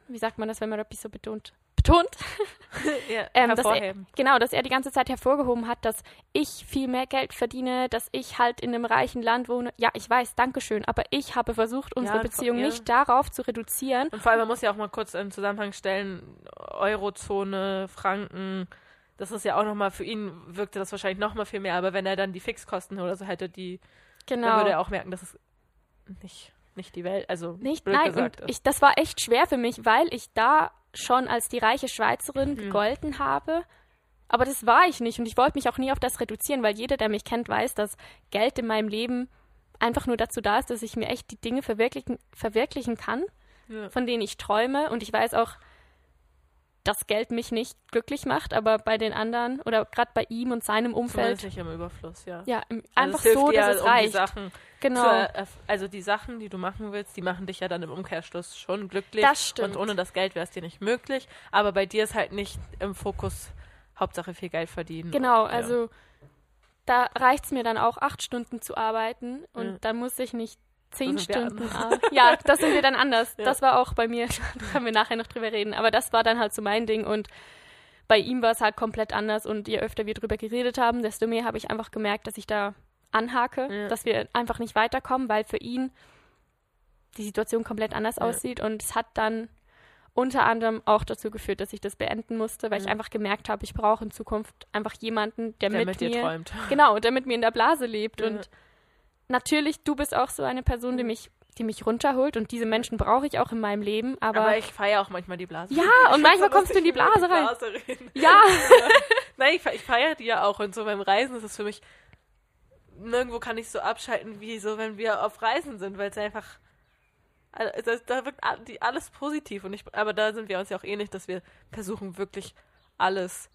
wie sagt man das, wenn man etwas so betont? Betont? ja, Ähm, dass er, genau, dass er die ganze Zeit hervorgehoben hat, dass ich viel mehr Geld verdiene, dass ich halt in einem reichen Land wohne. Ja, ich weiß, Dankeschön, aber ich habe versucht, unsere Ja, Beziehung ja. nicht darauf zu reduzieren. Und vor allem, man muss ja auch mal kurz im Zusammenhang stellen, Eurozone, Franken, das ist ja auch nochmal, für ihn wirkte das wahrscheinlich nochmal viel mehr, aber wenn er dann die Fixkosten oder so hätte, die, dann Genau. würde er auch merken, dass es nicht, nicht die Welt, also Nicht, blöd nein, gesagt ist. ich, das war echt schwer für mich, weil ich da schon als die reiche Schweizerin Mhm. gegolten habe. Aber das war ich nicht und ich wollte mich auch nie auf das reduzieren, weil jeder, der mich kennt, weiß, dass Geld in meinem Leben einfach nur dazu da ist, dass ich mir echt die Dinge verwirklichen, verwirklichen kann, Ja. von denen ich träume. Und ich weiß auch, dass Geld mich nicht glücklich macht, aber bei den anderen oder gerade bei ihm und seinem Zumindest Umfeld, nicht im Überfluss, ja. ja, im, Also einfach so, dass ja, es um die reicht. Sachen Genau. zu also die Sachen, die du machen willst, die machen dich ja dann im Umkehrschluss schon glücklich. Das stimmt. Und ohne das Geld wäre es dir nicht möglich. Aber bei dir ist halt nicht im Fokus Hauptsache viel Geld verdienen. Genau, Ja. also da reicht es mir dann auch, acht Stunden zu arbeiten und Ja. dann muss ich nicht zehn Stunden. Ja, das sind wir dann anders. Ja. Das war auch bei mir, da können wir nachher noch drüber reden, aber das war dann halt so mein Ding und bei ihm war es halt komplett anders und je öfter wir drüber geredet haben, desto mehr habe ich einfach gemerkt, dass ich da anhake, Ja. dass wir einfach nicht weiterkommen, weil für ihn die Situation komplett anders Ja. aussieht und es hat dann unter anderem auch dazu geführt, dass ich das beenden musste, weil ich Ja. einfach gemerkt habe, ich brauche in Zukunft einfach jemanden, der, der mit, mit mir träumt. genau, der mit mir in der Blase lebt Ja. und natürlich du bist auch so eine Person, die mich die mich runterholt und diese Menschen brauche ich auch in meinem Leben, aber, Aber ich feiere auch manchmal die Blase. Ja, Ich und manchmal kommst du in die Blase rein. Blase reden. ja, Nein, ich, ich feiere die ja auch. Und so beim Reisen ist es für mich, nirgendwo kann ich so abschalten, wie so, wenn wir auf Reisen sind, weil es einfach, also da wirkt die, alles positiv. Und ich, aber da sind wir uns ja auch ähnlich, dass wir versuchen, wirklich alles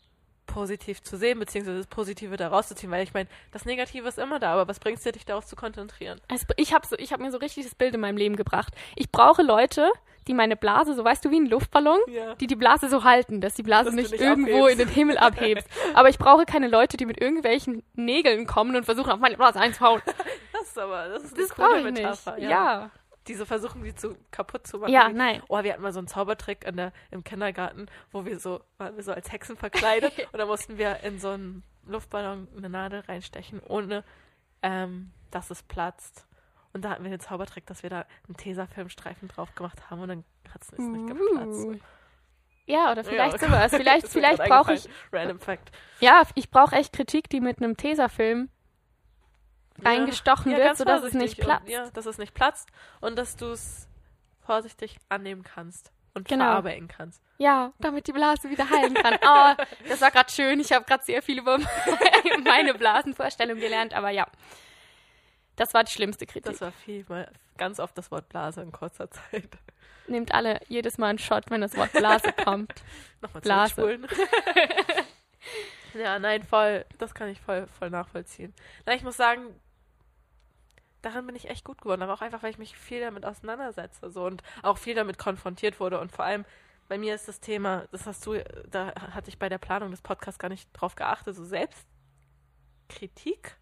positiv zu sehen, beziehungsweise das Positive da rauszuziehen, weil ich meine, das Negative ist immer da, aber was bringt es dir, dich darauf zu konzentrieren? Also ich habe so, ich hab mir so richtig das Bild in meinem Leben gebracht. Ich brauche Leute, die meine Blase, so weißt du, wie ein Luftballon, Ja. die die Blase so halten, dass die Blase Dass du nicht nicht irgendwo abhebst. in den Himmel abhebt. Aber ich brauche keine Leute, die mit irgendwelchen Nägeln kommen und versuchen, auf meine Blase einzuhauen. Das ist aber, das ist eine Das coole ich nicht. Metapher. Ja. Die so versuchen, die zu kaputt zu machen. Ja, nein. Oh, wir hatten mal so einen Zaubertrick in der, im Kindergarten, wo wir so, waren wir so als Hexen verkleidet und da mussten wir in so einen Luftballon eine Nadel reinstechen, ohne ähm, dass es platzt. Und da hatten wir den Zaubertrick, dass wir da einen Tesafilmstreifen drauf gemacht haben und dann hat es nicht geplatzt. Uh. Ja, oder vielleicht Ja, sowas. Vielleicht, vielleicht brauche ich. Random Fact. ja, ich brauche echt Kritik, die mit einem Tesafilm eingestochen Ja, wird, sodass es nicht platzt. Und, ja, dass es nicht platzt und dass du es vorsichtig annehmen kannst und Genau. verarbeiten kannst. Ja, damit die Blase wieder heilen kann. Oh, das war gerade schön. Ich habe gerade sehr viel über meine Blasenvorstellung gelernt, aber ja. Das war die schlimmste Kritik. Das war viel, mal ganz oft das Wort Blase in kurzer Zeit. Nehmt alle jedes Mal einen Shot, wenn das Wort Blase kommt. Nochmal Blase. ja, nein, voll, das kann ich voll, voll nachvollziehen. Na, ich muss sagen, daran bin ich echt gut geworden, aber auch einfach, weil ich mich viel damit auseinandersetze so und auch viel damit konfrontiert wurde und vor allem bei mir ist das Thema, das hast du, da hatte ich bei der Planung des Podcasts gar nicht drauf geachtet, so Selbstkritik.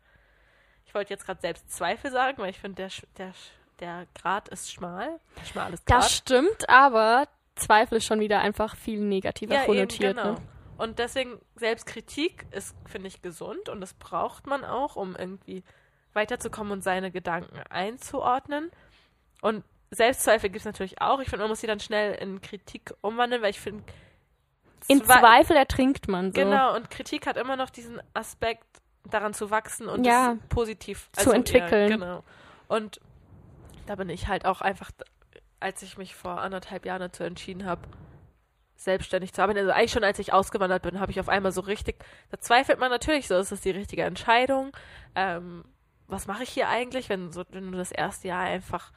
Ich wollte jetzt gerade Selbstzweifel sagen, weil ich finde, der, der, der Grad ist schmal. Der schmal ist Grad. Das stimmt, aber Zweifel ist schon wieder einfach viel negativer ja, konnotiert. Eben, genau. ne? Und deswegen, Selbstkritik ist, finde ich, gesund und das braucht man auch, um irgendwie weiterzukommen und seine Gedanken einzuordnen. Und Selbstzweifel gibt es natürlich auch. Ich finde, man muss sie dann schnell in Kritik umwandeln, weil ich finde. In Zwe- Zweifel ertrinkt man so. Genau, und Kritik hat immer noch diesen Aspekt, daran zu wachsen und Ja. es positiv Zu entwickeln. Ja, genau. Und da bin ich halt auch einfach, als ich mich vor anderthalb Jahren dazu entschieden habe, selbstständig zu arbeiten, also eigentlich schon als ich ausgewandert bin, habe ich auf einmal so richtig, da zweifelt man natürlich so, ist das die richtige Entscheidung? Ähm, was mache ich hier eigentlich, wenn, so, wenn du das erste Jahr einfach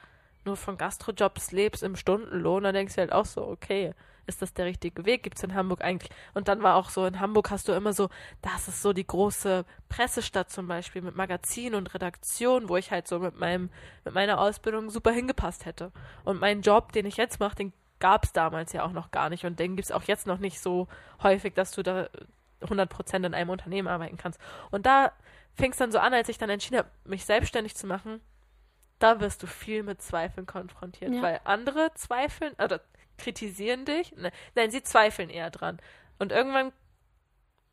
nur von Gastrojobs lebst im Stundenlohn, dann denkst du halt auch so, okay, ist das der richtige Weg? Gibt es in Hamburg eigentlich? Und dann war auch so, in Hamburg hast du immer so, das ist so die große Pressestadt zum Beispiel mit Magazin und Redaktion, wo ich halt so mit meinem, mit meiner Ausbildung super hingepasst hätte. Und meinen Job, den ich jetzt mache, den gab es damals ja auch noch gar nicht und den gibt es auch jetzt noch nicht so häufig, dass du da 100% in einem Unternehmen arbeiten kannst. Und da fing es dann so an, als ich dann entschieden habe, mich selbstständig zu machen, da wirst du viel mit Zweifeln konfrontiert, ja. weil andere zweifeln oder kritisieren dich. Ne, nein, sie zweifeln eher dran. Und irgendwann,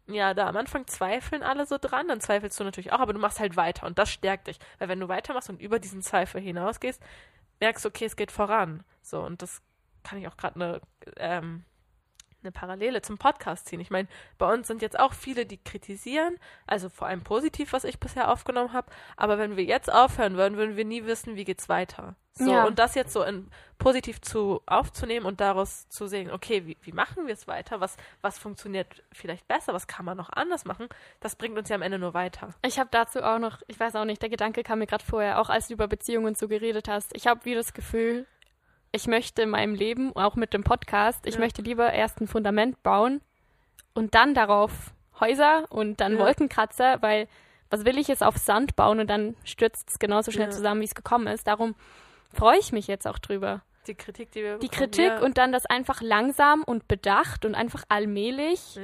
ja, da am Anfang zweifeln alle so dran, dann zweifelst du natürlich auch, aber du machst halt weiter und das stärkt dich. Weil wenn du weitermachst und über diesen Zweifel hinausgehst, merkst du, okay, es geht voran. So, und das kann ich auch gerade eine ähm, eine Parallele zum Podcast ziehen. Ich meine, bei uns sind jetzt auch viele, die kritisieren, also vor allem positiv, was ich bisher aufgenommen habe. Aber wenn wir jetzt aufhören würden, würden wir nie wissen, wie geht's weiter. So, ja. und das jetzt so in positiv zu aufzunehmen und daraus zu sehen, okay, wie, wie machen wir es weiter? Was, was funktioniert vielleicht besser? Was kann man noch anders machen? Das bringt uns ja am Ende nur weiter. Ich habe dazu auch noch, ich weiß auch nicht, der Gedanke kam mir gerade vorher, auch als du über Beziehungen so geredet hast. Ich habe wie das Gefühl, ich möchte in meinem Leben, auch mit dem Podcast, ich ja. möchte lieber erst ein Fundament bauen und dann darauf Häuser und dann ja. Wolkenkratzer, weil was will ich jetzt auf Sand bauen und dann stürzt es genauso schnell ja. zusammen, wie es gekommen ist. Darum freue ich mich jetzt auch drüber. Die Kritik, die wir Die bekommen, Kritik und dann das einfach langsam und bedacht und einfach allmählich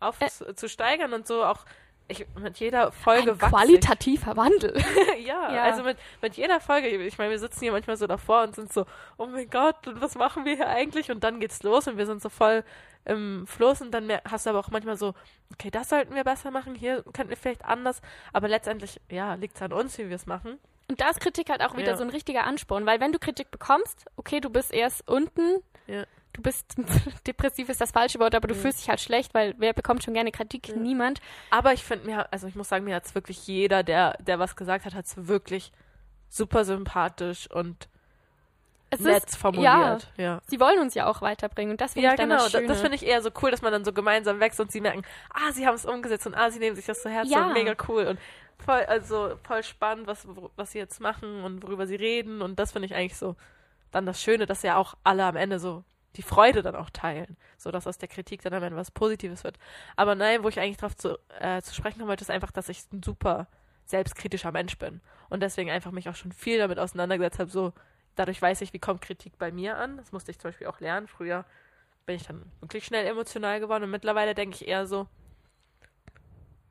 auf äh, zu steigern und so auch ich, mit jeder Folge Ein qualitativer Wandel. ja, ja, also mit, mit jeder Folge, ich meine, wir sitzen hier manchmal so davor und sind so, oh mein Gott, was machen wir hier eigentlich? Und dann geht's los und wir sind so voll im Fluss und dann hast du aber auch manchmal so, okay, das sollten wir besser machen, hier könnten wir vielleicht anders, aber letztendlich, ja, liegt es an uns, wie wir es machen. Und da ist Kritik halt auch wieder ja. so ein richtiger Ansporn, weil wenn du Kritik bekommst, okay, du bist erst unten, ja du bist depressiv ist das falsche Wort, aber du mhm. fühlst dich halt schlecht, weil wer bekommt schon gerne Kritik? Ja. Niemand. Aber ich finde mir, also ich muss sagen, mir hat es wirklich jeder, der, der was gesagt hat, hat es wirklich super sympathisch und es nett ist, formuliert. Ja, ja, Sie wollen uns ja auch weiterbringen und das finde ja, ich dann genau. das Schöne. Das finde ich eher so cool, dass man dann so gemeinsam wächst und sie merken, ah, sie haben es umgesetzt und ah, sie nehmen sich das zu Herzen ja. und mega cool und voll, also voll spannend, was, was sie jetzt machen und worüber sie reden und das finde ich eigentlich so dann das Schöne, dass ja auch alle am Ende so die Freude dann auch teilen, so dass aus der Kritik dann am Ende was Positives wird. Aber nein, wo ich eigentlich drauf zu, äh, zu sprechen kommen wollte, ist einfach, dass ich ein super selbstkritischer Mensch bin und deswegen einfach mich auch schon viel damit auseinandergesetzt habe. So dadurch weiß ich, wie kommt Kritik bei mir an. Das musste ich zum Beispiel auch lernen. Früher bin ich dann wirklich schnell emotional geworden und mittlerweile denke ich eher so,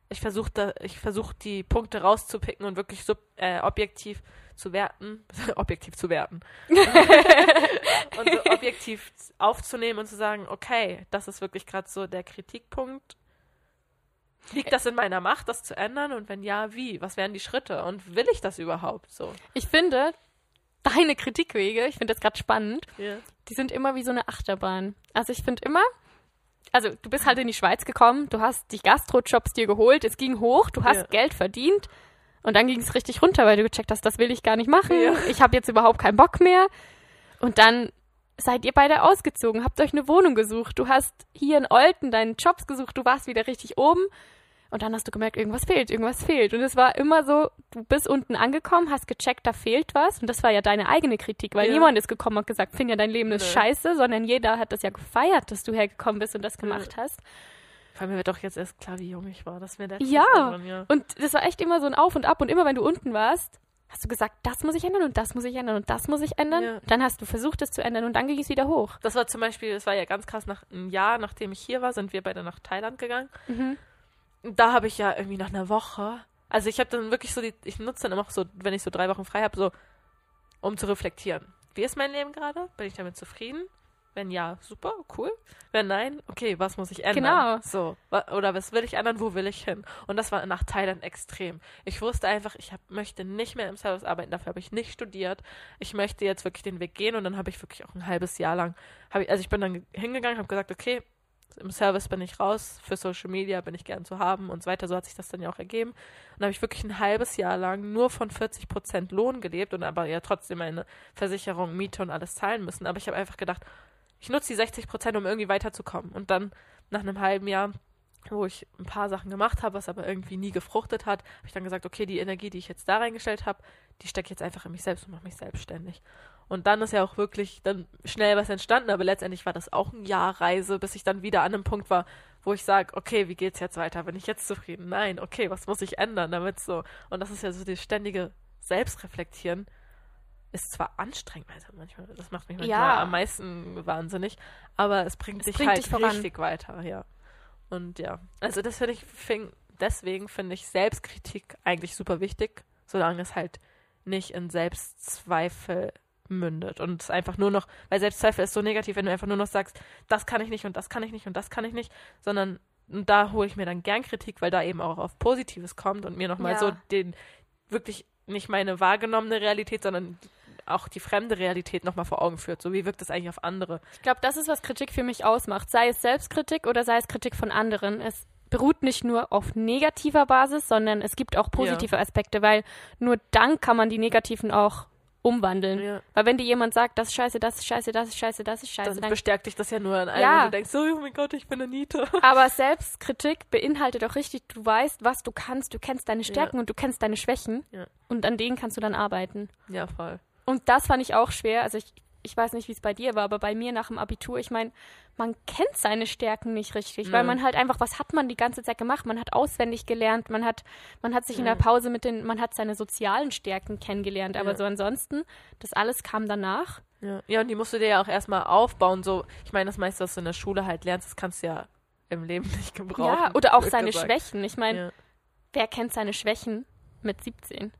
ich versuche ich versuche die Punkte rauszupicken und wirklich sub, äh, objektiv zu werten, objektiv zu werten. und so objektiv aufzunehmen und zu sagen, okay, das ist wirklich gerade so der Kritikpunkt. Liegt das in meiner Macht, das zu ändern? Und wenn ja, wie? Was wären die Schritte? Und will ich das überhaupt so? Ich finde, deine Kritikwege, ich finde das gerade spannend, yeah. die sind immer wie so eine Achterbahn. Also ich finde immer, also du bist halt in die Schweiz gekommen, du hast die Gastrojobs dir geholt, es ging hoch, du hast ja. Geld verdient und dann ging es richtig runter, weil du gecheckt hast, das will ich gar nicht machen, ja. ich habe jetzt überhaupt keinen Bock mehr und dann seid ihr beide ausgezogen, habt euch eine Wohnung gesucht, du hast hier in Olten deinen Jobs gesucht, du warst wieder richtig oben und dann hast du gemerkt, irgendwas fehlt, irgendwas fehlt. Und es war immer so, du bist unten angekommen, hast gecheckt, da fehlt was. Und das war ja deine eigene Kritik, weil ja. niemand ist gekommen und gesagt, Finja, dein Leben ist scheiße, sondern jeder hat das ja gefeiert, dass du hergekommen bist und das gemacht ja. hast. Vor allem mir wird doch jetzt erst klar, wie jung ich war. Das mir ja. Daran, ja, und das war echt immer so ein Auf und Ab. Und immer, wenn du unten warst, hast du gesagt, das muss ich ändern und das muss ich ändern und das muss ich ändern. Ja. Dann hast du versucht, es zu ändern und dann ging es wieder hoch. Das war zum Beispiel, das war ja ganz krass, nach einem Jahr, nachdem ich hier war, sind wir beide nach Thailand gegangen. Mhm da habe ich ja irgendwie nach einer Woche, also ich habe dann wirklich so die, ich nutze dann immer so, wenn ich so drei Wochen frei habe, so, um zu reflektieren. Wie ist mein Leben gerade? Bin ich damit zufrieden? Wenn ja, super, cool. Wenn nein, okay, was muss ich ändern? Genau. So, oder was will ich ändern? Wo will ich hin? Und das war nach Thailand extrem. Ich wusste einfach, ich hab, möchte nicht mehr im Service arbeiten. Dafür habe ich nicht studiert. Ich möchte jetzt wirklich den Weg gehen. Und dann habe ich wirklich auch ein halbes Jahr lang, ich, also ich bin dann hingegangen, habe gesagt, okay, im Service bin ich raus, für Social Media bin ich gern zu haben und so weiter. So hat sich das dann ja auch ergeben. Und da habe ich wirklich ein halbes Jahr lang nur von 40 Prozent Lohn gelebt und aber ja trotzdem meine Versicherung, Miete und alles zahlen müssen. Aber ich habe einfach gedacht, ich nutze die 60 Prozent, um irgendwie weiterzukommen. Und dann nach einem halben Jahr wo ich ein paar Sachen gemacht habe, was aber irgendwie nie gefruchtet hat, habe ich dann gesagt, okay, die Energie, die ich jetzt da reingestellt habe, die stecke ich jetzt einfach in mich selbst und mache mich selbstständig. Und dann ist ja auch wirklich dann schnell was entstanden, aber letztendlich war das auch ein Jahr Reise, bis ich dann wieder an einem Punkt war, wo ich sage, okay, wie geht's jetzt weiter? Bin ich jetzt zufrieden? Nein, okay, was muss ich ändern, damit so. Und das ist ja so das ständige Selbstreflektieren. Ist zwar anstrengend, also manchmal, das macht mich manchmal ja. am meisten wahnsinnig, aber es bringt es dich bringt halt dich richtig weiter, ja. Und ja, also das finde ich, fing, deswegen finde ich Selbstkritik eigentlich super wichtig, solange es halt nicht in Selbstzweifel mündet und es einfach nur noch, weil Selbstzweifel ist so negativ, wenn du einfach nur noch sagst, das kann ich nicht und das kann ich nicht und das kann ich nicht, sondern da hole ich mir dann gern Kritik, weil da eben auch auf Positives kommt und mir nochmal ja. so den wirklich nicht meine wahrgenommene Realität, sondern auch die fremde Realität nochmal vor Augen führt. So wie wirkt das eigentlich auf andere? Ich glaube, das ist, was Kritik für mich ausmacht. Sei es Selbstkritik oder sei es Kritik von anderen. Es beruht nicht nur auf negativer Basis, sondern es gibt auch positive ja. Aspekte, weil nur dann kann man die negativen auch umwandeln. Ja. Weil wenn dir jemand sagt, das ist scheiße, das ist scheiße, das ist scheiße, das ist scheiße, dann, dann bestärkt dich das ja nur an einem ja. und du denkst, oh mein Gott, ich bin Anita. Aber Selbstkritik beinhaltet auch richtig, du weißt, was du kannst, du kennst deine Stärken ja. und du kennst deine Schwächen und an denen kannst du dann arbeiten. Ja, voll. Und das fand ich auch schwer. Also ich, ich weiß nicht, wie es bei dir war, aber bei mir nach dem Abitur, ich meine, man kennt seine Stärken nicht richtig, mhm. weil man halt einfach, was hat man die ganze Zeit gemacht? Man hat auswendig gelernt, man hat, man hat sich mhm. in der Pause mit den, man hat seine sozialen Stärken kennengelernt, aber ja. so ansonsten, das alles kam danach. Ja. ja, und die musst du dir ja auch erstmal aufbauen. So, ich meine, das meiste, was du in der Schule halt lernst, das kannst du ja im Leben nicht gebrauchen. Ja, oder auch seine gesagt. Schwächen. Ich meine, ja. wer kennt seine Schwächen mit 17?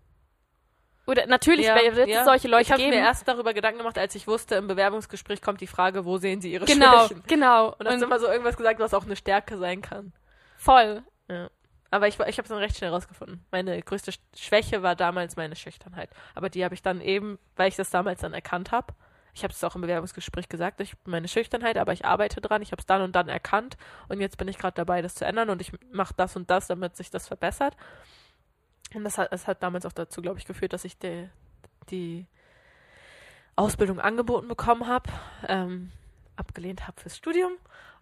Oder natürlich ja, wird es ja. solche Leute ich geben. Ich habe mir erst darüber Gedanken gemacht, als ich wusste, im Bewerbungsgespräch kommt die Frage, wo sehen Sie Ihre genau, Schwächen? Genau, Und hast du immer so irgendwas gesagt, was auch eine Stärke sein kann. Voll. Ja. Aber ich, ich habe es dann recht schnell rausgefunden. Meine größte Schwäche war damals meine Schüchternheit. Aber die habe ich dann eben, weil ich das damals dann erkannt habe, ich habe es auch im Bewerbungsgespräch gesagt, ich meine Schüchternheit, aber ich arbeite dran, ich habe es dann und dann erkannt und jetzt bin ich gerade dabei, das zu ändern und ich mache das und das, damit sich das verbessert. Und das hat, das hat damals auch dazu, glaube ich, geführt, dass ich die, die Ausbildung angeboten bekommen habe, ähm, abgelehnt habe fürs Studium.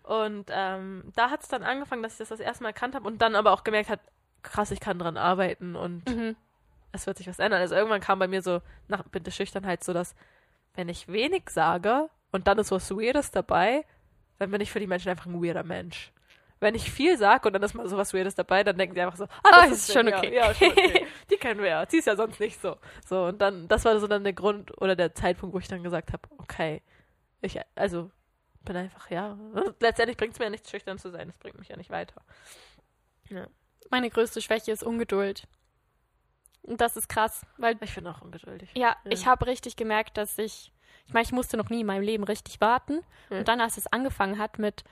Und ähm, da hat es dann angefangen, dass ich das das erste Mal erkannt habe und dann aber auch gemerkt habe, krass, ich kann dran arbeiten und mhm. es wird sich was ändern. Also irgendwann kam bei mir so nach der Schüchternheit so, dass wenn ich wenig sage und dann ist was Weirdes dabei, dann bin ich für die Menschen einfach ein weirder Mensch wenn ich viel sage und dann ist mal sowas Weirdes dabei, dann denken sie einfach so, ah, das oh, ist, ist schon okay. Ja, ja, schon okay. Die kennen wir ja. Sie ist ja sonst nicht so. So, und dann, das war so dann der Grund oder der Zeitpunkt, wo ich dann gesagt habe, okay, ich, also, bin einfach, ja. Letztendlich bringt es mir ja nichts, schüchtern zu sein. Das bringt mich ja nicht weiter. Ja. Meine größte Schwäche ist Ungeduld. Und das ist krass, weil. Ich bin auch ungeduldig. Ja, ja. ich habe richtig gemerkt, dass ich. Ich meine, ich musste noch nie in meinem Leben richtig warten. Ja. Und dann, als es angefangen hat mit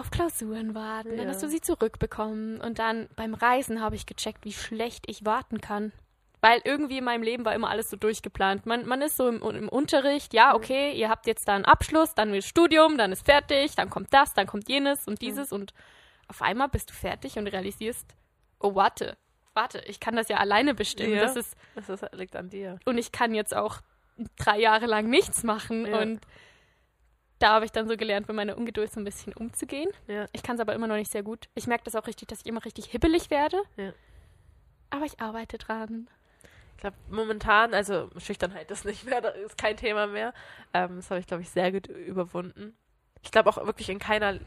auf Klausuren warten, ja. dann hast du sie zurückbekommen und dann beim Reisen habe ich gecheckt, wie schlecht ich warten kann. Weil irgendwie in meinem Leben war immer alles so durchgeplant. Man, man ist so im, im Unterricht, ja, okay, ihr habt jetzt da einen Abschluss, dann wird Studium, dann ist fertig, dann kommt das, dann kommt jenes und dieses und auf einmal bist du fertig und realisierst, oh, warte, warte, ich kann das ja alleine bestimmen. Ja, das, ist, das ist, liegt an dir. Und ich kann jetzt auch drei Jahre lang nichts machen ja. und da habe ich dann so gelernt, mit meiner Ungeduld so ein bisschen umzugehen. Ja. Ich kann es aber immer noch nicht sehr gut. Ich merke das auch richtig, dass ich immer richtig hibbelig werde. Ja. Aber ich arbeite dran. Ich glaube, momentan, also Schüchternheit ist nicht mehr, das ist kein Thema mehr. Ähm, das habe ich, glaube ich, sehr gut überwunden. Ich glaube auch wirklich in keiner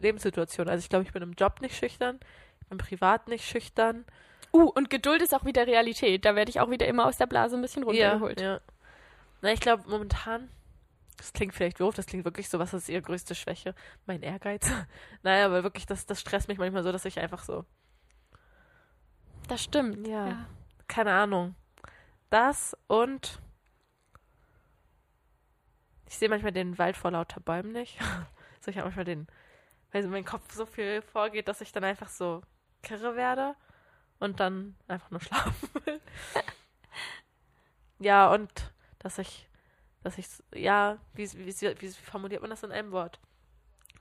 Lebenssituation. Also ich glaube, ich bin im Job nicht schüchtern, bin privat nicht schüchtern. Uh, und Geduld ist auch wieder Realität. Da werde ich auch wieder immer aus der Blase ein bisschen runtergeholt. Ja, ja. Na, ich glaube, momentan das klingt vielleicht doof, das klingt wirklich so, was ist ihre größte Schwäche? Mein Ehrgeiz. naja, aber wirklich, das, das stresst mich manchmal so, dass ich einfach so. Das stimmt. Ja. ja. Keine Ahnung. Das und ich sehe manchmal den Wald vor lauter Bäumen nicht. so, ich habe manchmal den, weil so mein Kopf so viel vorgeht, dass ich dann einfach so kirre werde und dann einfach nur schlafen will. ja, und dass ich dass ich, ja, wie, wie, wie, formuliert man das in einem Wort?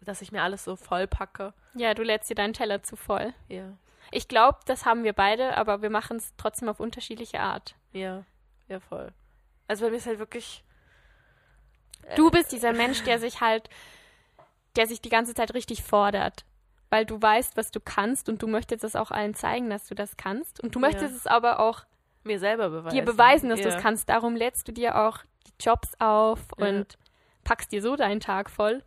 Dass ich mir alles so voll packe. Ja, du lädst dir deinen Teller zu voll. Ja. Ich glaube, das haben wir beide, aber wir machen es trotzdem auf unterschiedliche Art. Ja, ja, voll. Also bei mir ist halt wirklich. Äh, du bist dieser Mensch, der sich halt, der sich die ganze Zeit richtig fordert. weil du weißt, was du kannst und du möchtest es auch allen zeigen, dass du das kannst. Und du möchtest ja. es aber auch mir selber beweisen. dir beweisen, dass ja. du es kannst. Darum lädst du dir auch die Jobs auf ja. und packst dir so deinen Tag voll.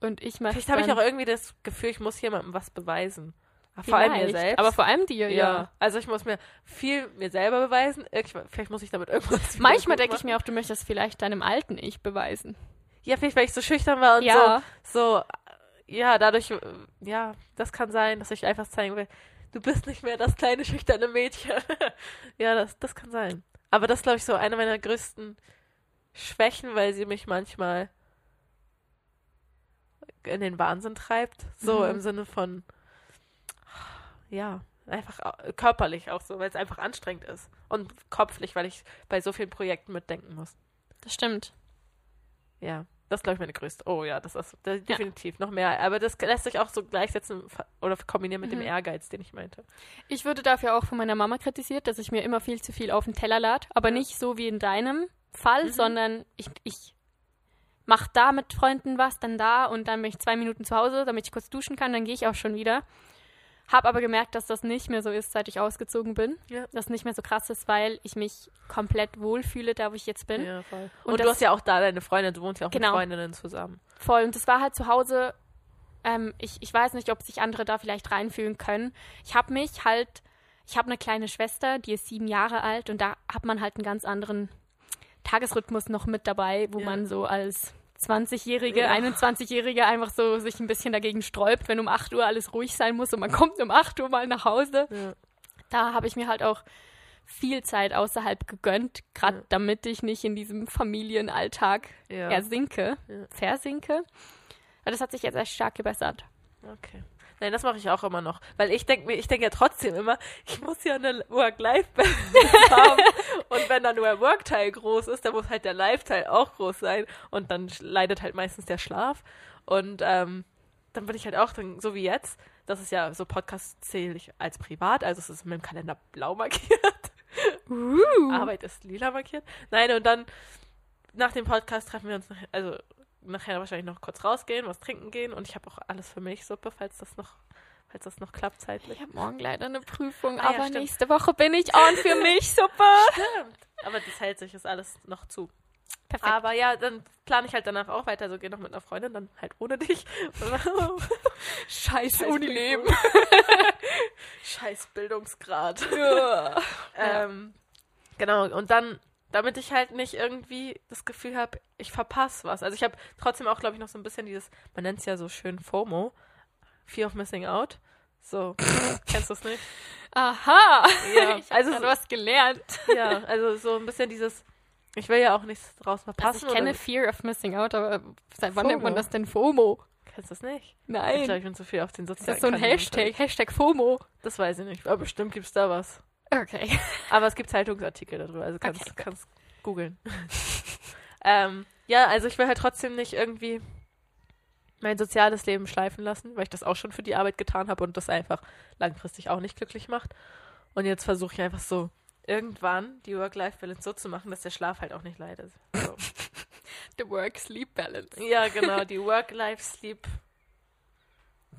Und ich mache Vielleicht habe ich auch irgendwie das Gefühl, ich muss jemandem was beweisen. Vielleicht, vor allem mir selbst. Aber vor allem dir, ja. ja. Also ich muss mir viel mir selber beweisen. Ich, vielleicht muss ich damit irgendwas. Manchmal denke ich mir auch, du möchtest vielleicht deinem alten Ich beweisen. Ja, vielleicht, weil ich so schüchtern war und ja. so, so, ja, dadurch, ja, das kann sein, dass ich einfach zeigen will, du bist nicht mehr das kleine schüchterne Mädchen. ja, das, das kann sein. Aber das ist, glaube ich, so eine meiner größten Schwächen, weil sie mich manchmal in den Wahnsinn treibt. So mhm. im Sinne von, ja, einfach körperlich auch so, weil es einfach anstrengend ist. Und kopflich, weil ich bei so vielen Projekten mitdenken muss. Das stimmt. Ja, das ist, glaube ich, meine größte. Oh ja, das ist das definitiv ja. noch mehr. Aber das lässt sich auch so gleichsetzen oder kombinieren mit mhm. dem Ehrgeiz, den ich meinte. Ich würde dafür auch von meiner Mama kritisiert, dass ich mir immer viel zu viel auf den Teller lade. Aber nicht so wie in deinem Fall, mhm. sondern ich, ich mache da mit Freunden was, dann da und dann bin ich zwei Minuten zu Hause, damit ich kurz duschen kann, dann gehe ich auch schon wieder. Hab aber gemerkt, dass das nicht mehr so ist, seit ich ausgezogen bin. Ja. Das nicht mehr so krass ist, weil ich mich komplett wohlfühle, da wo ich jetzt bin. Ja, voll. Und, und du hast ja auch da deine Freundin, du wohnst ja auch genau. mit Freundinnen zusammen. Voll. Und das war halt zu Hause, ähm, ich, ich weiß nicht, ob sich andere da vielleicht reinfühlen können. Ich habe mich halt, ich habe eine kleine Schwester, die ist sieben Jahre alt und da hat man halt einen ganz anderen Tagesrhythmus noch mit dabei, wo ja. man so als 20-Jährige, ja. 21-Jährige einfach so sich ein bisschen dagegen sträubt, wenn um 8 Uhr alles ruhig sein muss und man kommt um 8 Uhr mal nach Hause. Ja. Da habe ich mir halt auch viel Zeit außerhalb gegönnt, gerade ja. damit ich nicht in diesem Familienalltag ersinke, versinke. Aber das hat sich jetzt echt stark gebessert. Okay. Nein, das mache ich auch immer noch. Weil ich denke mir, ich denke ja trotzdem immer, ich muss ja eine Work-Life-Balance haben. Und wenn dann nur der Work-Teil groß ist, dann muss halt der Life-Teil auch groß sein. Und dann leidet halt meistens der Schlaf. Und ähm, dann bin ich halt auch dann, so wie jetzt, das ist ja so Podcast zähle ich als privat, also es ist mit dem Kalender blau markiert. Uh. Arbeit ist lila markiert. Nein, und dann nach dem Podcast treffen wir uns, noch, also nachher wahrscheinlich noch kurz rausgehen, was trinken gehen und ich habe auch alles für Milchsuppe, falls das noch falls das noch klappt zeitlich. Ich habe morgen leider eine Prüfung, ah, aber ja, nächste Woche bin ich on für Milchsuppe. Stimmt. Aber das hält sich ist alles noch zu. Perfekt. Aber ja, dann plane ich halt danach auch weiter. So, gehe noch mit einer Freundin, dann halt ohne dich. Scheiß, Scheiß Unileben. Scheiß Bildungsgrad. Ja. ähm, genau, und dann damit ich halt nicht irgendwie das Gefühl habe, ich verpasse was. Also ich habe trotzdem auch, glaube ich, noch so ein bisschen dieses, man nennt es ja so schön FOMO, Fear of Missing Out. So, kennst du es nicht? Aha! Ja, ich also du hast gelernt. Ja, also so ein bisschen dieses, ich will ja auch nichts draus verpassen. Also ich kenne Fear of Missing Out, aber seit wann nennt man das denn FOMO? Kennst du das nicht? Nein. Ich glaube, ich bin zu viel auf den sozialen Das ist so ein Hashtag, Hashtag FOMO. Das weiß ich nicht, aber bestimmt gibt es da was. Okay. Aber es gibt Zeitungsartikel darüber, also kannst, okay. kannst googeln. ähm, ja, also ich will halt trotzdem nicht irgendwie mein soziales Leben schleifen lassen, weil ich das auch schon für die Arbeit getan habe und das einfach langfristig auch nicht glücklich macht. Und jetzt versuche ich einfach so irgendwann die Work-Life-Balance so zu machen, dass der Schlaf halt auch nicht leidet. So. The Work-Sleep-Balance. Ja, genau, die Work-Life-Sleep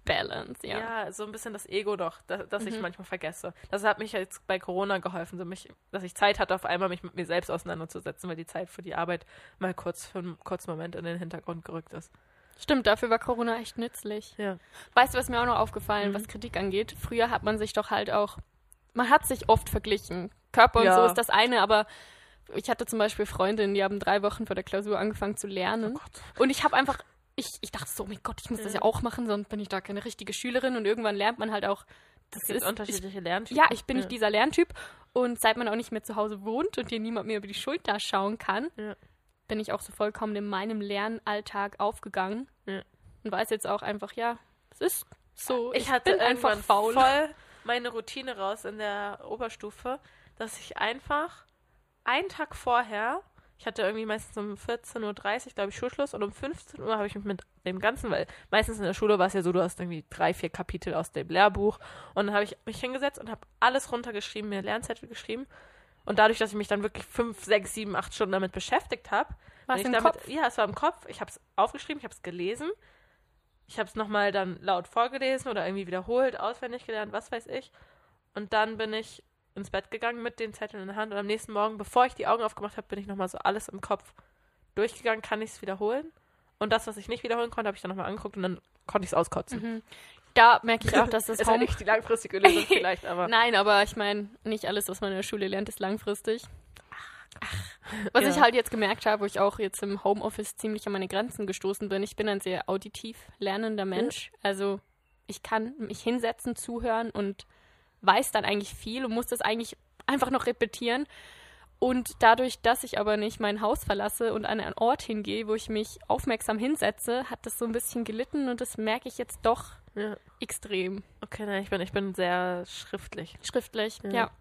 Balance, ja. Ja, so ein bisschen das Ego doch, das, das mhm. ich manchmal vergesse. Das hat mich jetzt bei Corona geholfen, so mich, dass ich Zeit hatte, auf einmal mich mit mir selbst auseinanderzusetzen, weil die Zeit für die Arbeit mal kurz für einen kurzen Moment in den Hintergrund gerückt ist. Stimmt, dafür war Corona echt nützlich. Ja. Weißt du, was mir auch noch aufgefallen, mhm. was Kritik angeht? Früher hat man sich doch halt auch, man hat sich oft verglichen. Körper und ja. so ist das eine, aber ich hatte zum Beispiel Freundinnen, die haben drei Wochen vor der Klausur angefangen zu lernen. Oh und ich habe einfach ich, ich dachte so, oh mein Gott, ich muss das ja auch machen, sonst bin ich da keine richtige Schülerin und irgendwann lernt man halt auch. Das ist unterschiedliche Lerntypen. Ja, ich bin ja. nicht dieser Lerntyp und seit man auch nicht mehr zu Hause wohnt und dir niemand mehr über die Schulter schauen kann, ja. bin ich auch so vollkommen in meinem Lernalltag aufgegangen ja. und weiß jetzt auch einfach, ja, es ist so. Ich, ich hatte bin einfach faul. voll meine Routine raus in der Oberstufe, dass ich einfach einen Tag vorher ich hatte irgendwie meistens um 14.30 Uhr, glaube ich, Schulschluss und um 15 Uhr habe ich mich mit dem Ganzen, weil meistens in der Schule war es ja so, du hast irgendwie drei, vier Kapitel aus dem Lehrbuch und dann habe ich mich hingesetzt und habe alles runtergeschrieben, mir Lernzettel geschrieben und dadurch, dass ich mich dann wirklich fünf, sechs, sieben, acht Stunden damit beschäftigt habe, was im damit, Kopf? Ja, es war im Kopf. Ich habe es aufgeschrieben, ich habe es gelesen, ich habe es nochmal dann laut vorgelesen oder irgendwie wiederholt, auswendig gelernt, was weiß ich. Und dann bin ich ins Bett gegangen mit den Zetteln in der Hand und am nächsten Morgen, bevor ich die Augen aufgemacht habe, bin ich nochmal so alles im Kopf durchgegangen, kann ich es wiederholen. Und das, was ich nicht wiederholen konnte, habe ich dann nochmal angeguckt und dann konnte ich es auskotzen. Mhm. Da merke ich auch, dass das ist Home... nicht die langfristige Lösung vielleicht, aber... Nein, aber ich meine, nicht alles, was man in der Schule lernt, ist langfristig. Ach, was ja. ich halt jetzt gemerkt habe, wo ich auch jetzt im Homeoffice ziemlich an meine Grenzen gestoßen bin, ich bin ein sehr auditiv lernender Mensch. Ja. Also ich kann mich hinsetzen, zuhören und weiß dann eigentlich viel und muss das eigentlich einfach noch repetieren. Und dadurch, dass ich aber nicht mein Haus verlasse und an einen Ort hingehe, wo ich mich aufmerksam hinsetze, hat das so ein bisschen gelitten und das merke ich jetzt doch ja. extrem. Okay, nein, ich bin, ich bin sehr schriftlich. Schriftlich, ja. ja.